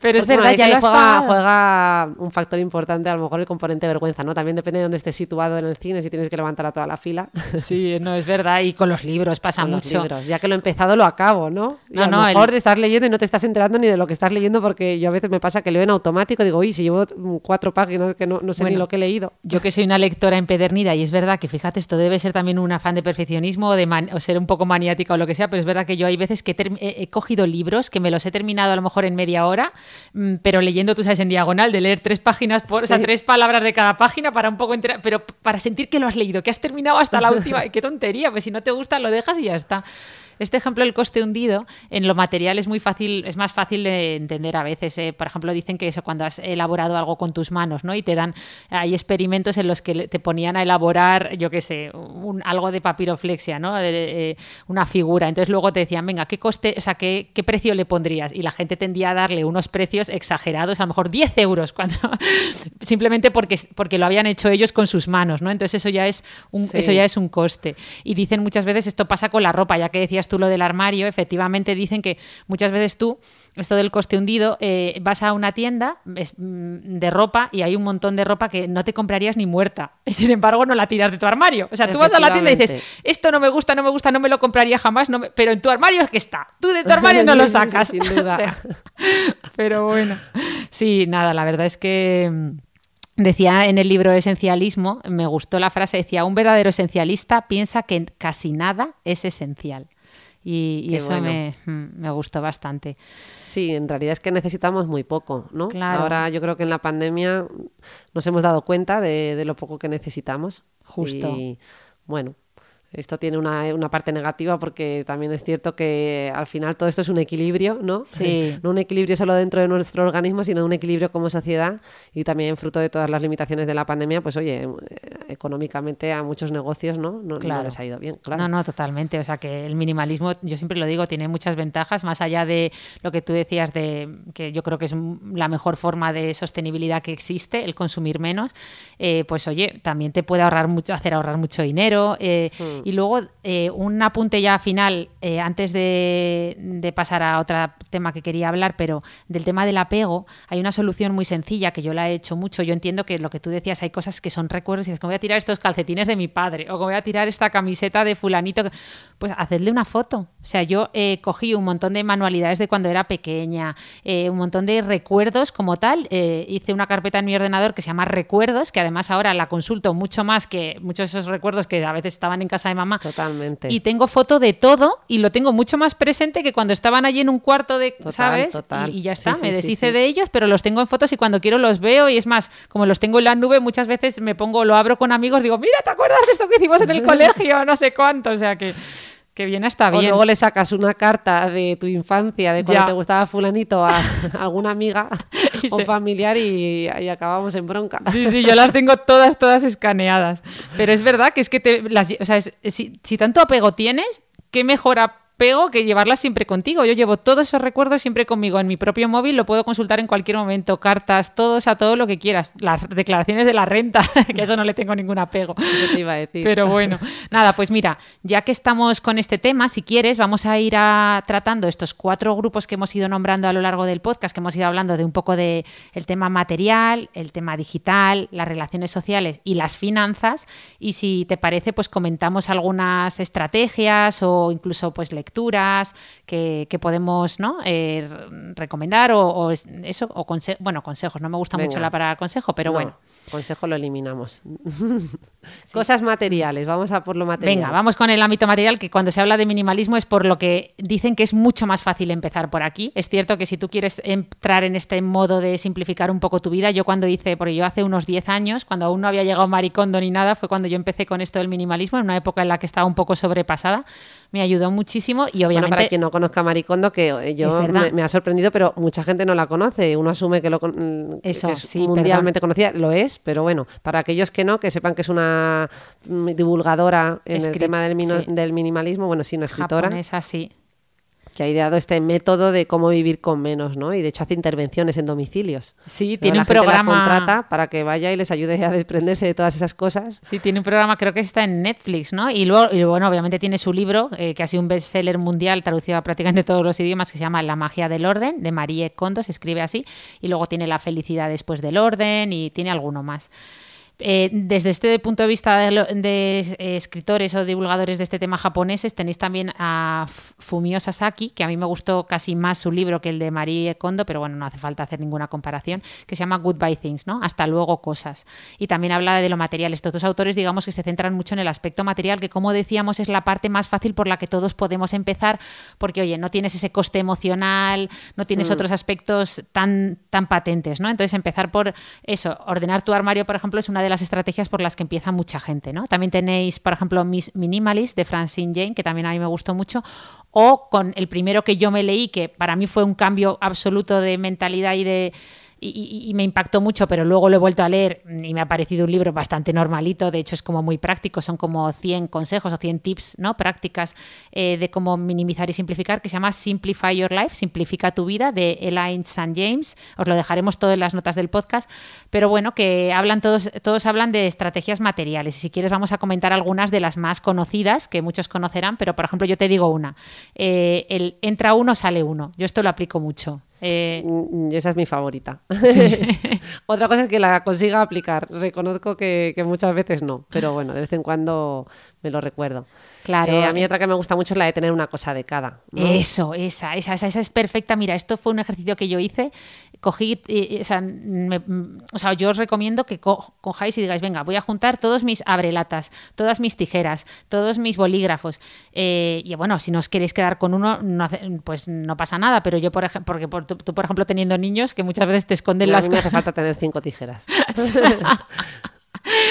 Pero es verdad, ya juega, juega, un factor importante, a lo mejor el componente de vergüenza, ¿no? También depende de dónde estés situado en el cine, si tienes que levantar a toda la fila. Sí, no, es verdad. Y con los libros pasa mucho. Ya que lo he empezado, lo acabo, ¿no? Y a lo mejor estás leyendo y no te estás enterando ni de lo que estás leyendo, porque yo a veces me pasa que leo en automático y digo, uy, si llevo cuatro páginas que no, no sé ni lo que he leído. Yo que soy una lectora empedernida, y es verdad que, fíjate, esto debe ser también un afán de perfeccionismo o, de o ser un poco maniática o lo que sea, pero es verdad que yo hay veces que he, he cogido libros que me los he terminado a lo mejor en media hora, pero leyendo, tú sabes, en diagonal, de leer tres páginas, por, o sea, tres palabras de cada página para un poco entera, pero para sentir que lo has leído, que has terminado hasta la última. ¡Qué tontería! Pues si no te gusta, lo dejas y ya está. Este ejemplo del coste hundido en lo material es muy fácil, es más fácil de entender a veces. eh. Por ejemplo, dicen que eso cuando has elaborado algo con tus manos, ¿no? Y te dan, hay experimentos en los que te ponían a elaborar, yo qué sé, un- algo de papiroflexia, ¿no? De, eh, una figura. Entonces luego te decían, venga, ¿qué coste, o sea, qué, qué precio le pondrías? Y la gente tendía a darle unos precios exagerados, a lo mejor 10 euros, cuando simplemente porque, porque lo habían hecho ellos con sus manos, ¿no? Entonces eso ya es un, Sí. eso ya es un coste. Y dicen muchas veces, esto pasa con la ropa, ya que decías tú lo del armario, efectivamente dicen que muchas veces tú, esto del coste hundido, eh, vas a una tienda mm, de ropa y hay un montón de ropa que no te comprarías ni muerta. Sin embargo, no la tiras de tu armario. O sea, tú vas a la tienda y dices, esto no me gusta, no me gusta, no me lo compraría jamás, no me- pero en tu armario es que está. Tú de tu armario no lo sacas. sin duda. O sea, pero bueno, sí, nada, la verdad es que mm, decía en el libro Esencialismo, me gustó la frase, decía, un verdadero esencialista piensa que casi nada es esencial. Y, y eso bueno. me, mm, me gustó bastante. Sí, en realidad es que necesitamos muy poco, ¿no? Claro. Ahora yo creo que en la pandemia nos hemos dado cuenta de, de lo poco que necesitamos. Justo. Y bueno, esto tiene una, una parte negativa porque también es cierto que al final todo esto es un equilibrio, ¿no? Sí. no un equilibrio solo dentro de nuestro organismo, sino un equilibrio como sociedad y también fruto de todas las limitaciones de la pandemia, pues oye, eh, económicamente a muchos negocios, ¿no? No, les ha ido bien, claro. No, no, totalmente. O sea que el minimalismo, yo siempre lo digo, tiene muchas ventajas, más allá de lo que tú decías de que yo creo que es la mejor forma de sostenibilidad que existe, el consumir menos. eh, pues oye, también te puede ahorrar mucho, hacer ahorrar mucho dinero. eh, Y luego eh, un apunte ya final, eh, antes de, pasar a otro tema que quería hablar, pero del tema del apego, hay una solución muy sencilla que yo la he hecho mucho. Yo entiendo que lo que tú decías, hay cosas que son recuerdos y dices, "¿Cómo voy a tirar estos calcetines de mi padre o como voy a tirar esta camiseta de fulanito. Pues hacedle una foto. O sea, yo eh, cogí un montón de manualidades de cuando era pequeña, eh, un montón de recuerdos como tal. eh, hice una carpeta en mi ordenador que se llama Recuerdos, que además ahora la consulto mucho más que muchos de esos recuerdos que a veces estaban en casa de mamá. Totalmente. Y tengo foto de todo y lo tengo mucho más presente que cuando estaban allí en un cuarto de, Total, ¿sabes? total. Y, y ya está, sí, me sí, deshice sí. de ellos, pero los tengo en fotos y cuando quiero los veo y es más, como los tengo en la nube, muchas veces me pongo, lo abro con amigos, digo, mira, ¿te acuerdas de esto que hicimos en el colegio? No sé cuánto, o sea que, que bien está O bien. luego le sacas una carta de tu infancia, de cuando Ya. te gustaba fulanito a alguna amiga o familiar y, y acabamos en bronca. Sí, sí, yo las tengo todas, todas escaneadas. Pero es verdad que es que te, las, o sea, es- si, si tanto apego tienes, ¿qué mejor apego que llevarlas siempre contigo? Yo llevo todos esos recuerdos siempre conmigo en mi propio móvil, lo puedo consultar en cualquier momento, cartas, todos a todo lo que quieras, las declaraciones de la renta, que a eso no le tengo ningún apego. Eso te iba a decir. Pero bueno, nada, pues mira, ya que estamos con este tema, si quieres, vamos a ir a, tratando estos cuatro grupos que hemos ido nombrando a lo largo del podcast, que hemos ido hablando de un poco de el tema material, el tema digital, las relaciones sociales y las finanzas. Y si te parece, pues comentamos algunas estrategias o incluso pues lecturas que, que podemos ¿no? Eh, recomendar o, o es- eso, o conse- bueno, consejos. No me gusta mucho Venga. la palabra consejo, pero No, bueno. Consejo lo eliminamos. Cosas materiales, vamos a por lo material. Venga, vamos con el ámbito material, que cuando se habla de minimalismo es por lo que dicen que es mucho más fácil empezar por aquí. Es cierto que si tú quieres entrar en este modo de simplificar un poco tu vida, yo cuando hice, porque yo hace unos 10 años, cuando aún no había llegado Maricondo ni nada, fue cuando yo empecé con esto del minimalismo, en una época en la que estaba un poco sobrepasada. Me ayudó muchísimo y Bueno, obviamente... para quien no conozca a Maricondo, que eh, yo me, me ha sorprendido, pero mucha gente no la conoce. Uno asume que, lo, que Eso, es sí, mundialmente conocida, lo es, pero bueno, para aquellos que no, que sepan que es una mm, divulgadora en el tema del, sí. del minimalismo, bueno, sí, una escritora, japonesa, sí. Que ha ideado este método de cómo vivir con menos, ¿no? Y de hecho hace intervenciones en domicilios. Sí, tiene un la programa... contrata para que vaya y les ayude a desprenderse de todas esas cosas. Sí, tiene un programa, creo que está en Netflix, ¿no? Y luego, y bueno, obviamente tiene su libro, eh, que ha sido un bestseller mundial, traducido a prácticamente todos los idiomas, que se llama La magia del orden, de Marie Kondo, se escribe así. Y luego tiene La felicidad después del orden y tiene alguno más. Eh, desde este punto de vista de, eh, escritores o divulgadores de este tema japoneses, tenéis también a Fumio Sasaki, que a mí me gustó casi más su libro que el de Marie Kondo, pero bueno, no hace falta hacer ninguna comparación, que se llama Goodbye Things, ¿no? Hasta luego cosas. Y también habla de lo material. Estos dos autores, digamos que se centran mucho en el aspecto material, que como decíamos es la parte más fácil por la que todos podemos empezar, porque oye, no tienes ese coste emocional, no tienes otros aspectos tan, tan patentes, ¿no? Entonces empezar por eso, ordenar tu armario, por ejemplo, es una de de las estrategias por las que empieza mucha gente, ¿no? También tenéis, por ejemplo, Miss Minimalist de Francine Jane, que también a mí me gustó mucho, o con el primero que yo me leí, que para mí fue un cambio absoluto de mentalidad y de y, me impactó mucho, pero luego lo he vuelto a leer y me ha parecido un libro bastante normalito, de hecho es como muy práctico, son como 100 consejos o 100 tips ¿no? prácticas eh, de cómo minimizar y simplificar, que se llama Simplify Your Life, Simplifica tu vida, de Elaine St. James, os lo dejaremos todo en las notas del podcast, pero bueno, que hablan todos, todos hablan de estrategias materiales y si quieres vamos a comentar algunas de las más conocidas, que muchos conocerán, pero por ejemplo yo te digo una, eh, el entra uno, sale uno, yo esto lo aplico mucho. Eh, mm, esa es mi favorita. Otra cosa es que la consiga aplicar. Reconozco que, muchas veces no, pero bueno, de vez en cuando me lo recuerdo. Claro. Eh, a mí otra que me gusta mucho es la de tener una cosa de cada. Eso, esa, esa, esa, esa, es perfecta. Mira, esto fue un ejercicio que yo hice. Cogí, o, sea, o, sea, yo os recomiendo que cojáis y digáis, venga, voy a juntar todos mis abrelatas, todas mis tijeras, todos mis bolígrafos. Eh, y bueno, si no os queréis quedar con uno, pues no pasa nada, pero yo, por ejemplo, porque tú, por ejemplo, teniendo niños que muchas veces te esconden las cosas. me hace falta tener cinco tijeras.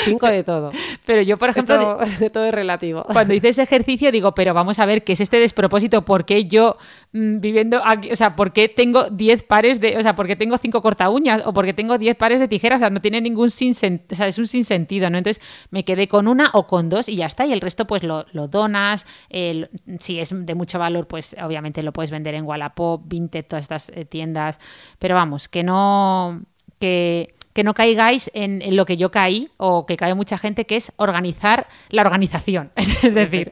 Cinco de todo. Pero yo, por ejemplo. De todo, es relativo. Cuando hice ese ejercicio, digo, pero vamos a ver qué es este despropósito. ¿Por qué yo, mm, viviendo aquí, o sea, por qué tengo 10 pares de. O sea, por qué tengo cinco corta uñas o por qué tengo 10 pares de tijeras? O sea, no tiene ningún sin o sea, es un sinsentido, ¿no? Entonces me quedé con una o con dos y ya está. Y el resto, pues lo, donas. si es de mucho valor, pues obviamente lo puedes vender en Wallapop, Vinted, todas estas eh, tiendas. Pero vamos, que no. Que que no caigáis en, lo que yo caí o que cae mucha gente, que es organizar la organización. es decir,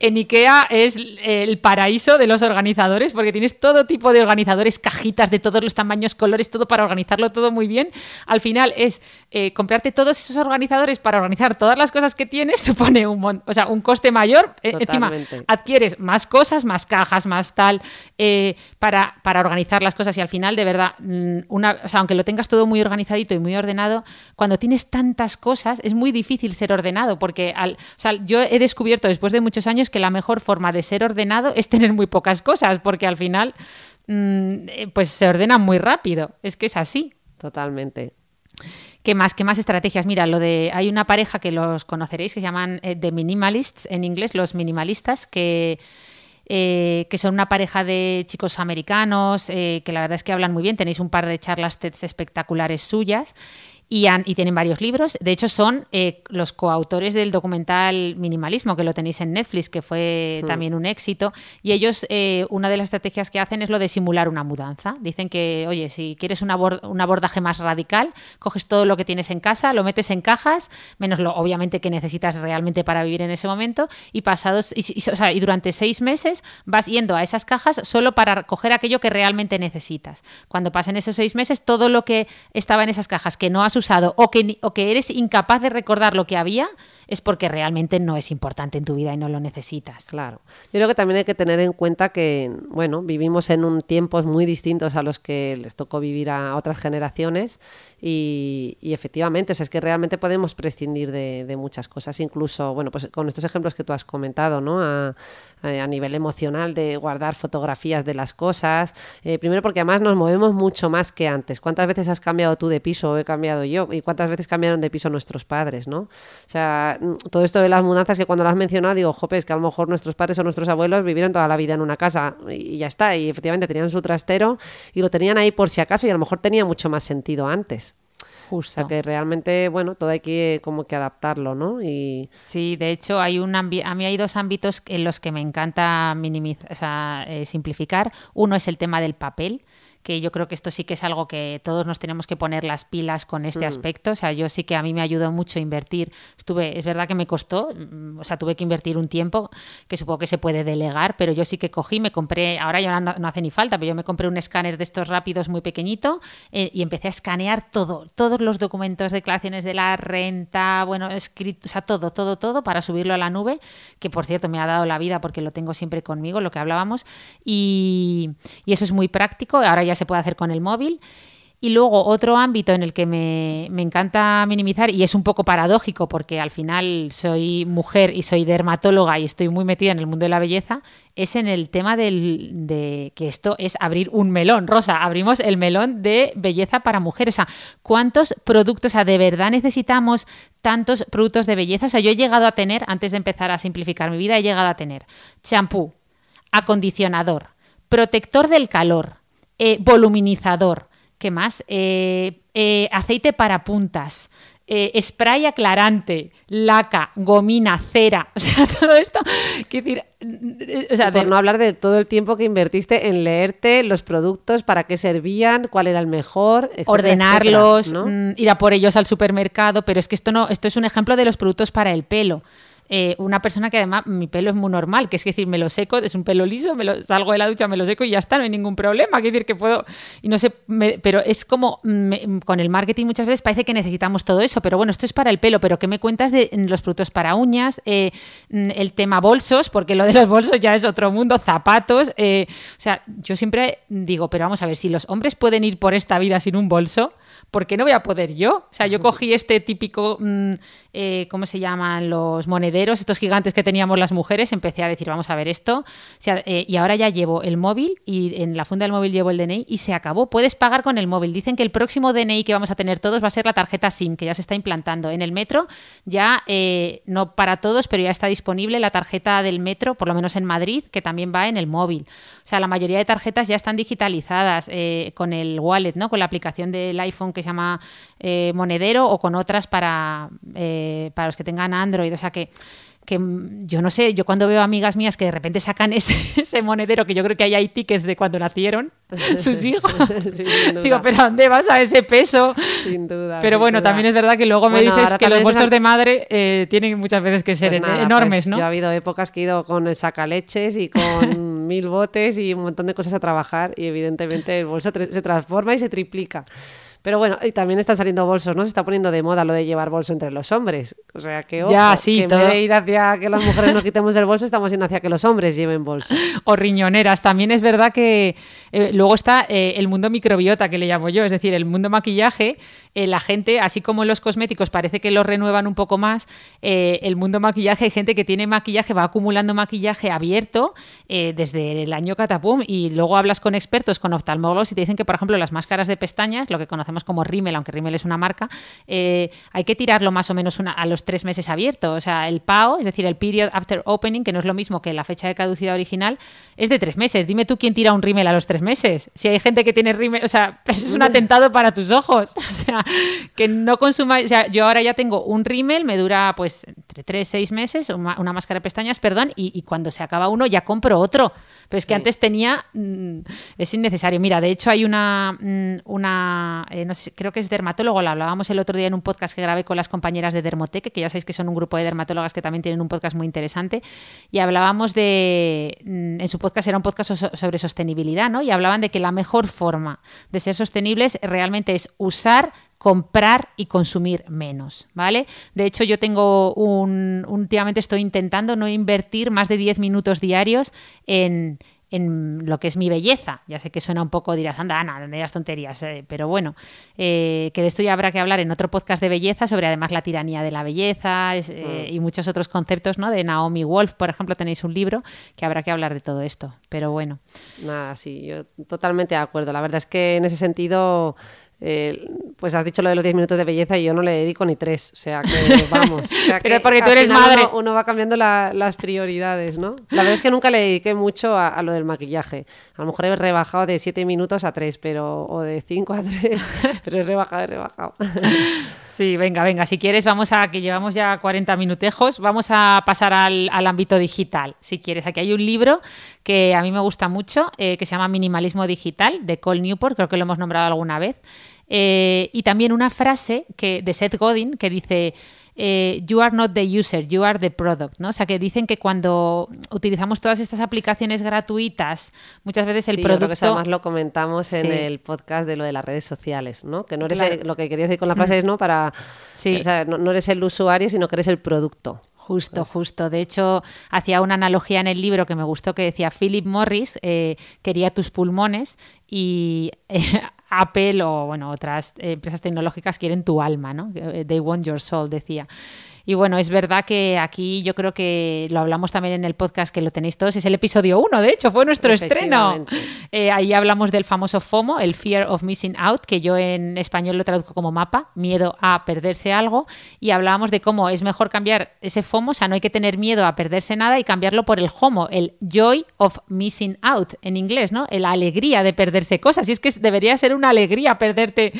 en IKEA es el paraíso de los organizadores porque tienes todo tipo de organizadores, cajitas de todos los tamaños, colores, todo para organizarlo todo muy bien. Al final es eh, comprarte todos esos organizadores para organizar todas las cosas que tienes, supone un, o sea, un coste mayor. Eh, encima, adquieres más cosas, más cajas, más tal, eh, para, para organizar las cosas y al final, de verdad, mm, una, o sea, aunque lo tengas todo muy organizadito, y muy ordenado, cuando tienes tantas cosas es muy difícil ser ordenado, porque al, o sea, yo he descubierto después de muchos años que la mejor forma de ser ordenado es tener muy pocas cosas, porque al final mm, eh, pues se ordenan muy rápido, es que es así. Totalmente. ¿Qué más? ¿Qué más estrategias? Mira, lo de hay una pareja que los conoceréis que se llaman eh, The Minimalists en inglés, los minimalistas, que eh, que son una pareja de chicos americanos, eh, que la verdad es que hablan muy bien. Tenéis un par de charlas TED espectaculares suyas y, tienen varios libros. De hecho, son eh, los coautores del documental Minimalismo, que lo tenéis en Netflix, que fue también un éxito. Y ellos, eh, una de las estrategias que hacen es lo de simular una mudanza. Dicen que, oye, si quieres un, un abordaje más radical, coges todo lo que tienes en casa, lo metes en cajas, menos lo obviamente que necesitas realmente para vivir en ese momento, y pasados y, y durante seis meses vas yendo a esas cajas solo para coger aquello que realmente necesitas. Cuando pasen esos seis meses, todo lo que estaba en esas cajas que no has usado o que, o que eres incapaz de recordar lo que había, es porque realmente no es importante en tu vida y no lo necesitas. Claro. Yo creo que también hay que tener en cuenta que, bueno, vivimos en un tiempos muy distintos a los que les tocó vivir a otras generaciones y, efectivamente, o sea, es que realmente podemos prescindir de, muchas cosas, incluso, bueno, pues con estos ejemplos que tú has comentado, ¿no? A, nivel emocional de guardar fotografías de las cosas. Eh, primero porque además nos movemos mucho más que antes. ¿Cuántas veces has cambiado tú de piso o he cambiado yo? ¿Y cuántas veces cambiaron de piso nuestros padres, no? O sea, Mm, todo esto de las mudanzas que cuando lo has mencionado digo, jope, es que a lo mejor nuestros padres o nuestros abuelos vivieron toda la vida en una casa y ya está, y efectivamente tenían su trastero y lo tenían ahí por si acaso y a lo mejor tenía mucho más sentido antes. Justo. O sea que realmente, bueno, todo hay que como que adaptarlo, ¿no? Y... Sí, de hecho, hay un a mí hay dos ámbitos en los que me encanta minimizar, o sea, eh, simplificar. Uno es el tema del papel que yo creo que esto sí que es algo que todos nos tenemos que poner las pilas con este mm. aspecto. O sea, yo sí que a mí me ayudó mucho invertir. Estuve, es verdad que me costó, mm, o sea, tuve que invertir un tiempo, que supongo que se puede delegar, pero yo sí que cogí, me compré, ahora ya no, hace ni falta, pero yo me compré un escáner de estos rápidos muy pequeñito eh, y empecé a escanear todo, todos los documentos, declaraciones de la renta, bueno, escrito, o sea, todo, todo, todo para subirlo a la nube, que por cierto me ha dado la vida porque lo tengo siempre conmigo, lo que hablábamos, y, y eso es muy práctico. Ahora ya se puede hacer con el móvil. Y luego otro ámbito en el que me, me, encanta minimizar, y es un poco paradójico porque al final soy mujer y soy dermatóloga y estoy muy metida en el mundo de la belleza, es en el tema del, de que esto es abrir un melón. Rosa, abrimos el melón de belleza para mujeres. O sea, ¿cuántos productos, o sea, de verdad necesitamos tantos productos de belleza? O sea, yo he llegado a tener, antes de empezar a simplificar mi vida, he llegado a tener champú, acondicionador, protector del calor, eh, voluminizador, ¿Qué más? Eh, eh, aceite para puntas. Eh, spray aclarante, laca, gomina, cera, o sea, todo esto, quiero decir, o sea, por no hablar de todo el tiempo que invertiste en leerte los productos, para qué servían, cuál era el mejor, ordenarlos, mm, ir a por ellos al supermercado, pero es que esto no, esto es un ejemplo de los productos para el pelo. Eh, una persona que además mi pelo es muy normal, que es decir, me lo seco, es un pelo liso, me lo, salgo de la ducha, me lo seco y ya está, no hay ningún problema. Quiero decir que puedo, y no sé, pero es como con el marketing muchas veces parece que necesitamos todo eso, pero bueno, esto es para el pelo, pero ¿qué me cuentas de los productos para uñas? Eh, el tema bolsos, porque lo de los bolsos ya es otro mundo, zapatos, eh, o sea, yo siempre digo, pero vamos a ver, si los hombres pueden ir por esta vida sin un bolso, ¿por qué no voy a poder yo? O sea, yo cogí este típico, mm, eh, ¿cómo se llaman? Los monederos, estos gigantes que teníamos las mujeres, empecé a decir, vamos a ver esto, eh, y ahora ya llevo el móvil y en la funda del móvil llevo el DNI y se acabó. Puedes pagar con el móvil. Dicen que el próximo DNI que vamos a tener todos va a ser la tarjeta SIM, que ya se está implantando. En el metro ya, eh, no para todos, pero ya está disponible la tarjeta del metro, por lo menos en Madrid, que también va en el móvil. O sea, la mayoría de tarjetas ya están digitalizadas con el wallet, ¿no? Con la aplicación del iPhone que se llama eh, Monedero o con otras para, eh, para los que tengan Android. O sea que que yo no sé, yo cuando veo amigas mías que de repente sacan ese, monedero, que yo creo que ahí hay tickets de cuando nacieron sus hijos, digo, pero ¿dónde vas a ese peso? Sin duda. Pero bueno, también es verdad que luego me dices que los bolsos de madre eh, tienen muchas veces que ser pues enormes, pues ¿no? Yo ha habido épocas que he ido con el sacaleches y con mil botes y un montón de cosas a trabajar y evidentemente el bolso se transforma y se triplica. Pero bueno, y también están saliendo bolsos, ¿no? Se está poniendo de moda lo de llevar bolso entre los hombres. O sea que, ojo, ya, sí, que en vez de ir hacia que las mujeres nos quitemos el bolso, estamos yendo hacia que los hombres lleven bolso. O riñoneras. También es verdad que eh, luego está eh, el mundo microbiota, que le llamo yo, es decir, el mundo maquillaje. Eh, la gente, así como los cosméticos parece que los renuevan un poco más, el mundo maquillaje, hay gente que tiene maquillaje, va acumulando maquillaje abierto desde el año catapum y luego hablas con expertos, con oftalmólogos y te dicen que, por ejemplo, las máscaras de pestañas, lo que conocemos como Rimmel, aunque Rimmel es una marca, eh, hay que tirarlo más o menos a los tres meses abierto. O sea, el PAO, es decir, el Period After Opening, que no es lo mismo que la fecha de caducidad original, es de tres meses. Dime tú quién tira un Rimmel a los tres meses. Si hay gente que tiene Rimmel, o sea, es un atentado para tus ojos. O sea, que no consuma. O sea, yo ahora ya tengo un Rimmel, me dura pues entre tres, seis meses, una, máscara de pestañas, perdón, y, cuando se acaba uno ya compro otro. Pero es que antes tenía. Mm, es innecesario. Mira, de hecho hay una. Mm, una eh, creo que es dermatólogo, lo hablábamos el otro día en un podcast que grabé con las compañeras de Dermoteque, que ya sabéis que son un grupo de dermatólogas que también tienen un podcast muy interesante, y hablábamos de, mm, en su podcast era un podcast sobre sostenibilidad, ¿no? Y hablaban de que la mejor forma de ser sostenibles realmente es usar comprar y consumir menos, ¿vale? De hecho, yo tengo un últimamente estoy intentando no invertir más de 10 minutos diarios en en lo que es mi belleza. Ya sé que suena un poco, dirás, anda, Ana, de las tonterías, eh, pero bueno, eh, que de esto ya habrá que hablar en otro podcast de belleza, sobre además la tiranía de la belleza eh, mm. y muchos otros conceptos, ¿no? De Naomi Wolf, por ejemplo, tenéis un libro que habrá que hablar de todo esto, pero bueno. Nada, sí, yo totalmente de acuerdo. La verdad es que en ese sentido eh, pues has dicho lo de los 10 minutos de belleza y yo no le dedico ni tres. O sea que vamos. Pero porque tú eres madre. Uno, va cambiando las prioridades, ¿no? La verdad es que nunca le dediqué mucho a, lo del maquillaje. A lo mejor he rebajado de 7 minutos a 3, pero, o de 5 a 3, pero he rebajado, he rebajado. Sí, venga, venga. Si quieres, vamos a que llevamos ya 40 minutejos. Vamos a pasar al, ámbito digital. Si quieres, aquí hay un libro que a mí me gusta mucho, eh, que se llama Minimalismo Digital, de Cole Newport. Creo que lo hemos nombrado alguna vez. Eh, y también una frase que, de Seth Godin que dice. Eh, you are not the user, you are the product, ¿no? O sea, que dicen que cuando utilizamos todas estas aplicaciones gratuitas, muchas veces el producto... Creo que además lo comentamos en el podcast de lo de las redes sociales, ¿no? Que no eres lo que quería decir con la frase es, ¿no? Para... Sí. O sea, no, eres el usuario, sino que eres el producto. Justo, justo. De hecho, hacía una analogía en el libro que me gustó que decía Philip Morris eh, quería tus pulmones y eh, Apple o bueno otras empresas tecnológicas quieren tu alma, ¿no? Eh, they want your soul, decía. Y bueno, es verdad que aquí yo creo que lo hablamos también en el podcast que lo tenéis todos, es el episodio 1, de hecho, fue nuestro estreno. Eh, ahí hablamos del famoso FOMO, el Fear of Missing Out, que yo en español lo traduzco como mapa, miedo a perderse algo, y hablábamos de cómo es mejor cambiar ese FOMO, o sea, no hay que tener miedo a perderse nada y cambiarlo por el HOMO, el Joy of Missing Out en inglés, ¿no? La alegría de perderse cosas, y es que debería ser una alegría perderte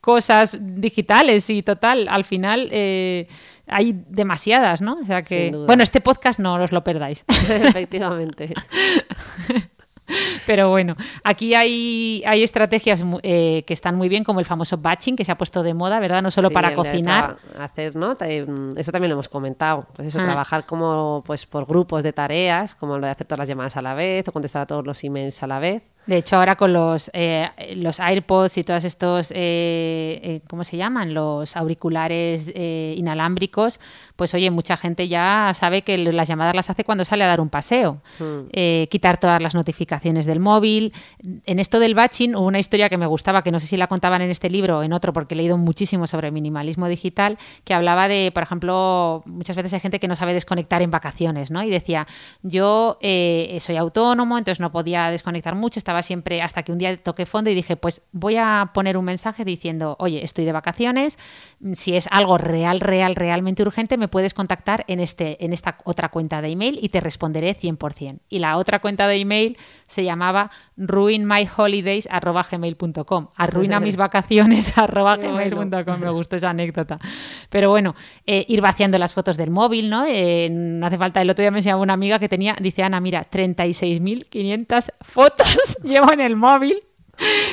cosas digitales y total, al final... Eh, hay demasiadas, ¿no? O sea que, bueno, este podcast no os lo perdáis. Efectivamente. Pero bueno, aquí hay, hay estrategias eh, que están muy bien, como el famoso batching, que se ha puesto de moda, ¿verdad? No solo para cocinar. Hacer, ¿no? Mm, eso también lo hemos comentado. Pues eso, ah. trabajar como pues por grupos de tareas, como lo de hacer todas las llamadas a la vez o contestar a todos los emails a la vez. De hecho, ahora con los, eh, los AirPods y todos estos, eh, eh, ¿cómo se llaman? Los auriculares inalámbricos, pues oye, mucha gente ya sabe que las llamadas las hace cuando sale a dar un paseo. Hmm. quitar todas las notificaciones del móvil. En esto del batching hubo una historia que me gustaba, que no sé si la contaban en este libro o en otro, porque he leído muchísimo sobre minimalismo digital, que hablaba de, por ejemplo, muchas veces hay gente que no sabe desconectar en vacaciones, ¿no? Y decía, yo soy autónomo, entonces no podía desconectar mucho, estaba siempre hasta que un día toqué fondo y dije, pues voy a poner un mensaje diciendo, oye, estoy de vacaciones, si es algo real, real, realmente urgente, me puedes contactar en, este, en esta otra cuenta de email y te responderé 100%. Y la otra cuenta de email se llamaba ruinmyholidays.gmail.com. Arruina mis vacaciones gmail.com. Me gustó esa anécdota. Pero bueno, eh, ir vaciando las fotos del móvil, ¿no? Eh, no hace falta. El otro día me enseñaba una amiga que tenía, dice Ana, mira, 36.500 fotos llevo en el móvil.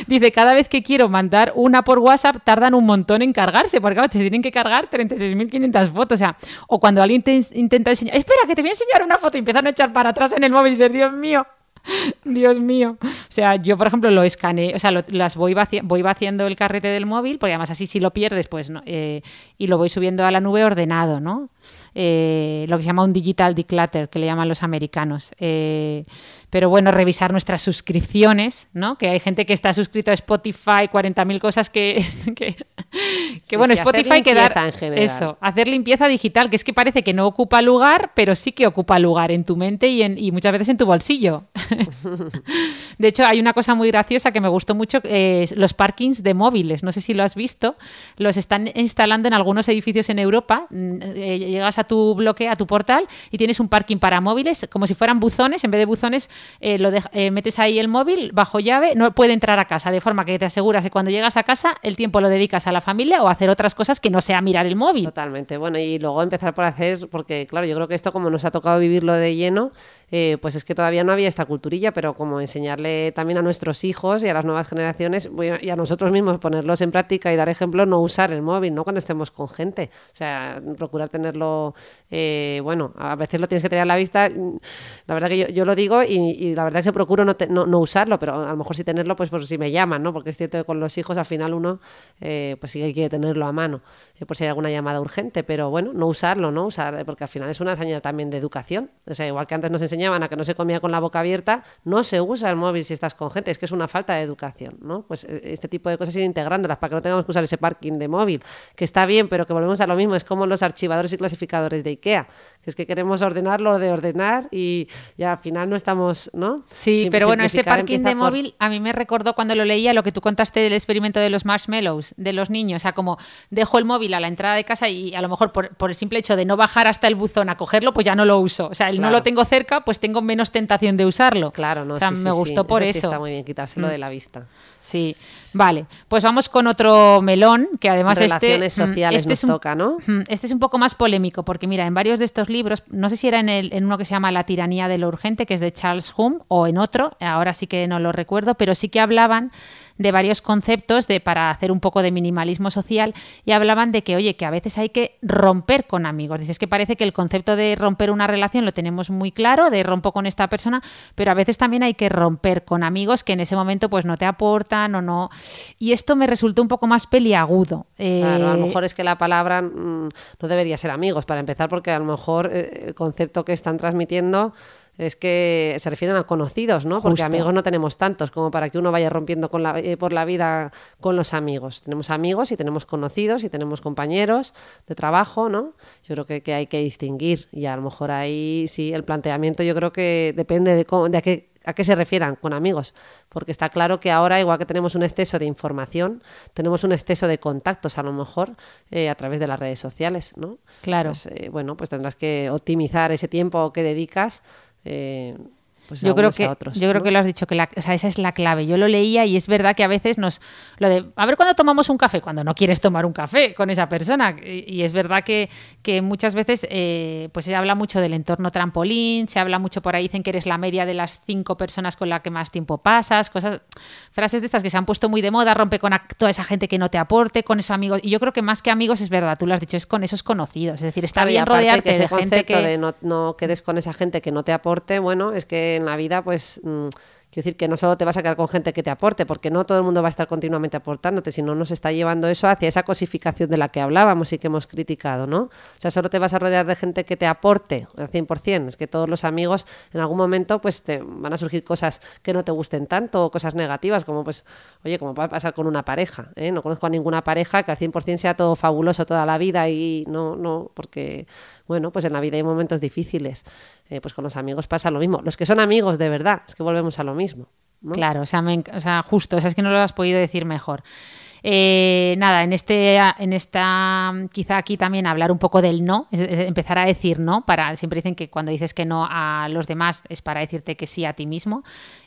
Dice, cada vez que quiero mandar una por WhatsApp tardan un montón en cargarse, porque te tienen que cargar 36.500 fotos. O sea, o cuando alguien te intenta enseñar, espera, que te voy a enseñar una foto y empiezan a echar para atrás en el móvil y dices, Dios mío, Dios mío. O sea, yo, por ejemplo, lo escaneé, o sea, las voy, voy vaciando el carrete del móvil, porque además así si lo pierdes, pues, no, eh, y lo voy subiendo a la nube ordenado, ¿no? Eh, lo que se llama un digital declutter, que le llaman los americanos. Eh, pero bueno, revisar nuestras suscripciones, ¿no? Que hay gente que está suscrito a Spotify, 40.000 cosas que, que, bueno, Spotify que dar eso, hacer limpieza digital, que es que parece que no ocupa lugar, pero sí que ocupa lugar en tu mente y, en, y muchas veces en tu bolsillo. de hecho, hay una cosa muy graciosa que me gustó mucho, eh, los parkings de móviles, no sé si lo has visto, los están instalando en algunos edificios en Europa, mm, llegas a tu bloque, a tu portal y tienes un parking para móviles, como si fueran buzones, en vez de buzones eh, lo eh, metes ahí el móvil bajo llave, no puede entrar a casa, de forma que te aseguras que cuando llegas a casa el tiempo lo dedicas a la familia o a hacer otras cosas que no sea mirar el móvil. Totalmente, bueno, y luego empezar por hacer, porque claro, yo creo que esto como nos ha tocado vivirlo de lleno, eh, pues es que todavía no había esta culturilla, pero como enseñarle también a nuestros hijos y a las nuevas generaciones y a nosotros mismos ponerlos en práctica y dar ejemplo, no usar el móvil, ¿no? Cuando estemos con gente. O sea, procurar tenerlo, eh, bueno, a veces lo tienes que tener a la vista. La verdad que yo, lo digo y, la verdad es que procuro no, no, usarlo, pero a lo mejor sí tenerlo, pues por si me llaman, ¿no? Porque es cierto que con los hijos al final uno, eh, pues sí que que tenerlo a mano, por si hay alguna llamada urgente, pero bueno, no usarlo, ¿no? Usar, porque al final es una señal también de educación. O sea, igual que antes nos enseñaban a que no se comía con la boca abierta, no se usa el móvil si estás con gente, es que es una falta de educación, ¿no? Pues eh, este tipo de cosas ir integrándolas para que no tengamos que usar ese parking de móvil, que está bien, pero que volvemos a lo mismo, es como los archivadores y clasificadores de IKEA, que es que queremos ordenarlo de ordenar y ya al final no estamos, ¿no? Sí, pero bueno, este parking de móvil a mí me recordó cuando lo leía lo que tú contaste del experimento de los marshmallows, de los niños, o sea, como dejo el móvil a la entrada de casa y a lo mejor por, el simple hecho de no bajar hasta el buzón a cogerlo, pues ya no lo uso, o sea, el no lo tengo cerca, pues tengo menos tentación de usarlo. Claro, no. O sea, me gustó por eso. está muy bien quitárselo mm. de la vista. Sí, vale. Pues vamos con otro melón que además este mm, sociales este nos toca, ¿no? Mm, este es un poco más polémico porque mira, en varios de estos libros, no sé si era en, el, en uno que se llama La tiranía de lo urgente, que es de Charles Hume, o en otro, ahora sí que no lo recuerdo, pero sí que hablaban de varios conceptos de, para hacer un poco de minimalismo social y hablaban de que, oye, que a veces hay que romper con amigos. Dices que parece que el concepto de romper una relación lo tenemos muy claro, de rompo con esta persona, pero a veces también hay que romper con amigos que en ese momento pues no te aportan o no. Y esto me resultó un poco más peliagudo. Claro, a lo Eh, mejor es que la palabra mm, no debería ser amigos, para empezar, porque a lo mejor eh, el concepto que están transmitiendo es que se refieren a conocidos, ¿no? Porque Justo. amigos no tenemos tantos como para que uno vaya rompiendo con la, eh, por la vida con los amigos. Tenemos amigos y tenemos conocidos y tenemos compañeros de trabajo, ¿no? Yo creo que, que hay que distinguir y a lo mejor ahí sí el planteamiento yo creo que depende de, cómo, de a qué ¿A qué se refieran con amigos? Porque está claro que ahora, igual que tenemos un exceso de información, tenemos un exceso de contactos, a lo mejor, eh, a través de las redes sociales, ¿no? Claro. Pues, eh, bueno, pues tendrás que optimizar ese tiempo que dedicas. Eh, pues yo creo que a otros, yo creo que lo has dicho que la, o sea, esa es la clave. Yo lo leía y es verdad que a veces nos lo de a ver cuándo tomamos un café cuando no quieres tomar un café con esa persona. Y, y es verdad que, que muchas veces eh, pues se habla mucho del entorno trampolín, se habla mucho por ahí dicen que eres la media de las cinco personas con la que más tiempo pasas, cosas frases de estas que se han puesto muy de moda, rompe con a- toda esa gente que no te aporte, con esos amigos. Y yo creo que más que amigos es verdad, tú lo has dicho, es con esos conocidos, es decir, está bien rodearte que ese de gente que de no, no quedes con esa gente que no te aporte, bueno, es que en la vida, pues, mm, quiero decir que no solo te vas a quedar con gente que te aporte, porque no todo el mundo va a estar continuamente aportándote, sino nos está llevando eso hacia esa cosificación de la que hablábamos y que hemos criticado, ¿no? O sea, solo te vas a rodear de gente que te aporte al 100%, es que todos los amigos en algún momento, pues, te van a surgir cosas que no te gusten tanto o cosas negativas, como, pues, oye, como puede pasar con una pareja, ¿eh? No conozco a ninguna pareja que al 100% sea todo fabuloso toda la vida y no, no, porque bueno, pues en la vida hay momentos difíciles. Eh, pues con los amigos pasa lo mismo. Los que son amigos de verdad, es que volvemos a lo mismo. ¿no? Claro, o sea, me o sea, justo, o sea, es que no lo has podido decir mejor. Eh, nada, en este, en esta, quizá aquí también hablar un poco del no, es empezar a decir no, para, siempre dicen que cuando dices que no a los demás es para decirte que sí a ti mismo.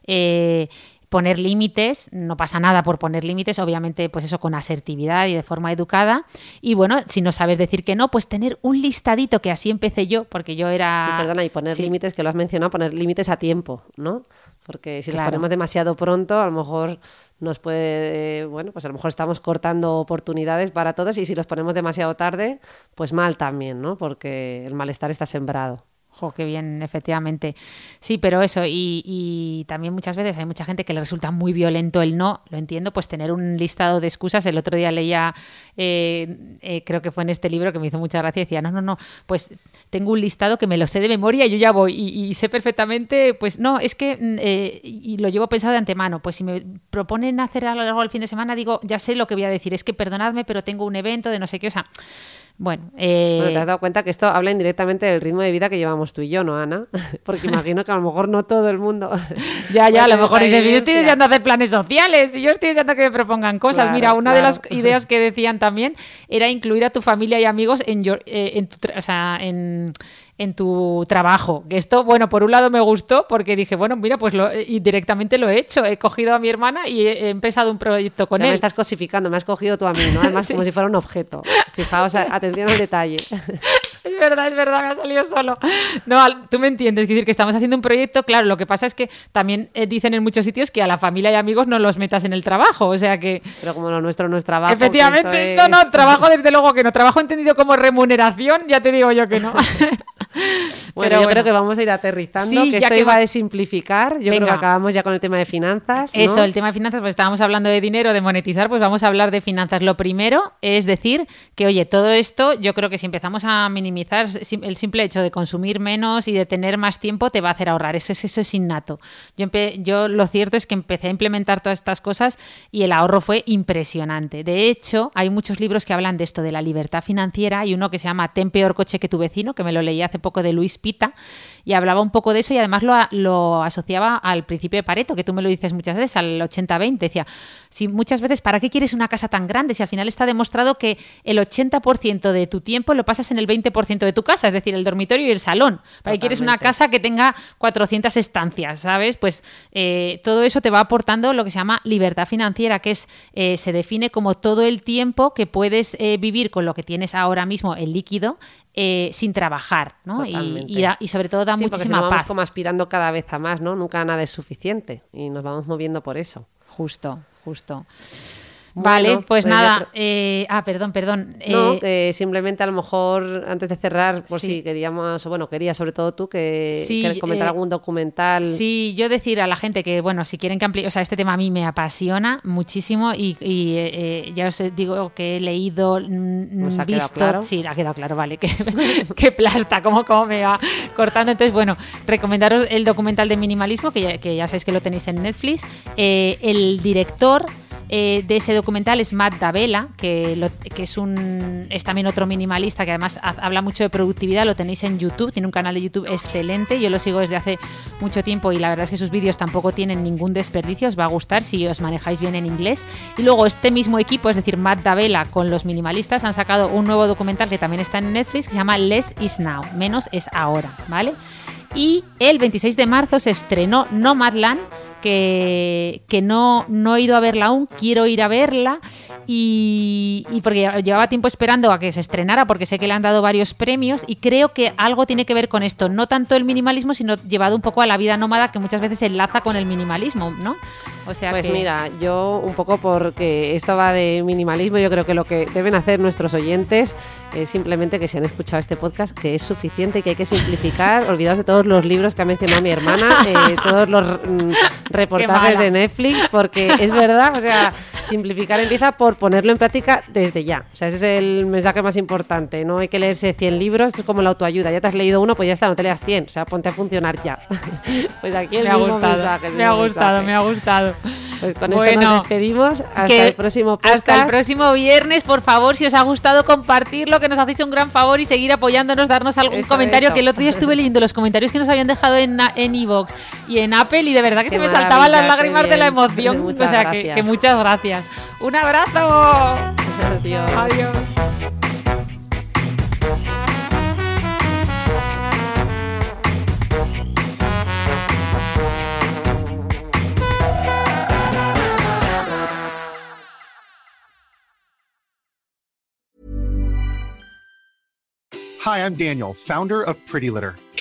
Eh, poner límites, no pasa nada por poner límites, obviamente pues eso con asertividad y de forma educada. Y bueno, si no sabes decir que no, pues tener un listadito, que así empecé yo, porque yo era... Y perdona, y poner Sí. límites, que lo has mencionado, poner límites a tiempo, ¿no? Porque si los ponemos demasiado pronto, a lo mejor nos puede, bueno, pues a lo mejor estamos cortando oportunidades para todos y si los ponemos demasiado tarde, pues mal también, ¿no? Porque el malestar está sembrado. Jo, qué bien, efectivamente. Sí, pero eso, y, y también muchas veces hay mucha gente que le resulta muy violento el no, lo entiendo, pues tener un listado de excusas. El otro día leía, eh, eh, creo que fue en este libro que me hizo mucha gracia, decía, no, no, no, pues tengo un listado que me lo sé de memoria y yo ya voy y, sé perfectamente, pues no, es que, mm, eh, y lo llevo pensado de antemano, pues si me proponen hacer algo el fin de semana, digo, ya sé lo que voy a decir, es que perdonadme, pero tengo un evento de no sé qué, o sea, bueno, eh, Bueno, te has dado cuenta que esto habla indirectamente del ritmo de vida que llevamos tú y yo, ¿no, Ana? Porque imagino que a lo mejor no todo el mundo. Ya, ya, a lo mejor dices, yo estoy evidencia". deseando hacer planes sociales y yo estoy deseando que me propongan cosas. Claro, Mira, una de las ideas que decían también era incluir a tu familia y amigos en, your- eh, en, tu, o sea, en, en tu trabajo. Esto, bueno, por un lado me gustó porque dije, bueno, mira, pues lo, y directamente lo he hecho. He cogido a mi hermana y he, he empezado un proyecto O con sea, me él. estás cosificando, me has cogido tú a mí, ¿no? Además, Sí. como si fuera un objeto. Fijaos, atención al detalle. Es verdad, es verdad, me ha salido solo. No, tú me entiendes, es decir, que estamos haciendo un proyecto, claro, lo que pasa es que también eh, dicen en muchos sitios que a la familia y amigos no los metas en el trabajo, o sea que... Pero como lo nuestro no es trabajo. que Efectivamente, no, es- no, trabajo desde luego que no. Trabajo entendido como remuneración, ya te digo yo que no. Bueno, Pero yo creo que vamos a ir aterrizando, Sí, que esto que iba va- de simplificar. Yo creo Venga. que acabamos ya con el tema de finanzas. ¿no? Eso, el tema de finanzas, pues estábamos hablando de dinero, de monetizar, pues vamos a hablar de finanzas. Lo primero es decir que, oye, todo esto, yo creo que si empezamos a minimizar el simple hecho de consumir menos y de tener más tiempo, te va a hacer ahorrar. Eso, es- eso es innato. Yo, yo lo cierto es que empecé a implementar todas estas cosas y el ahorro fue impresionante. De hecho, hay muchos libros que hablan de esto, de la libertad financiera, y uno que se llama Ten peor coche que tu vecino, que me lo leí hace poco de Luis Pita, y hablaba un poco de eso y además lo, lo asociaba al principio de Pareto, que tú me lo dices muchas veces, al 80-20. Decía, si muchas veces, ¿para qué quieres una casa tan grande? Si al final está demostrado que el 80% de tu tiempo lo pasas en el 20% de tu casa, es decir, el dormitorio y el salón. ¿Para qué quieres una casa que tenga 400 estancias, ¿sabes? Pues eh, todo eso te va aportando lo que se llama libertad financiera, que es eh, se define como todo el tiempo que puedes eh, vivir con lo que tienes ahora mismo, el líquido, eh, sin trabajar, ¿no? Y, da- y sobre todo da Sí, porque si muchísima no vamos paz. como aspirando cada vez a más, ¿no? Nunca nada es suficiente y nos vamos moviendo por eso. Justo, justo. Vale, Bueno, pues nada. eh, ah, perdón, perdón. No, eh, simplemente a lo mejor antes de cerrar, por Sí. si queríamos, o bueno, quería sobre todo tú que, Sí, que comentar eh, algún documental. Sí, yo decir a la gente que, bueno, si quieren que amplíe, o sea, este tema a mí me apasiona muchísimo y, y, ya os digo que he leído, mm, ¿Nos ha quedado visto, claro? sí, ha quedado claro, vale, que, que plasta, como, como me va cortando. Entonces, bueno, recomendaros el documental de minimalismo, que ya, que ya sabéis que lo tenéis en Netflix. El director eh, de ese documental es Matt Davella, que, que es, un, es también otro minimalista que además ha- habla mucho de productividad, lo tenéis en YouTube, tiene un canal de YouTube excelente, yo lo sigo desde hace mucho tiempo y la verdad es que sus vídeos tampoco tienen ningún desperdicio, os va a gustar si os manejáis bien en inglés. Y luego este mismo equipo, es decir, Matt Davella con los minimalistas, han sacado un nuevo documental que también está en Netflix que se llama Less is Now, menos es ahora, ¿vale? Y el 26 de marzo se estrenó Nomadland, que, que no, no he ido a verla aún, quiero ir a verla y, y porque llevaba tiempo esperando a que se estrenara porque sé que le han dado varios premios y creo que algo tiene que ver con esto, no tanto el minimalismo, sino llevado un poco a la vida nómada que muchas veces se enlaza con el minimalismo, ¿no? O sea Pues que- mira, yo un poco porque esto va de minimalismo, yo creo que lo que deben hacer nuestros oyentes es simplemente que si han escuchado este podcast, que es suficiente y que hay que simplificar, olvidaos de todos los libros que ha mencionado mi hermana, eh, todos los mm, reportajes de Netflix, porque es verdad, o sea, simplificar empieza por ponerlo en práctica desde ya. O sea, ese es el mensaje más importante. No hay que leerse 100 libros, esto es como la autoayuda. Ya te has leído uno, pues ya está, no te leas 100. O sea, ponte a funcionar ya. pues aquí el me ha gustado, mensaje. me ha gustado, mensaje. me ha gustado. Pues con esto nos despedimos. Hasta el próximo podcast. Hasta el próximo viernes, por favor, si os ha gustado compartirlo, que nos hacéis un gran favor y seguir apoyándonos, darnos algún Eso, comentario, eso. que el otro día estuve leyendo los comentarios que nos habían dejado en na- en iVoox y en Apple y de verdad que Qué se me saltaban las lágrimas de la emoción. O sea, que muchas gracias. Un abrazo. Adiós. Adiós. Hi, I'm Daniel, founder of Pretty Litter.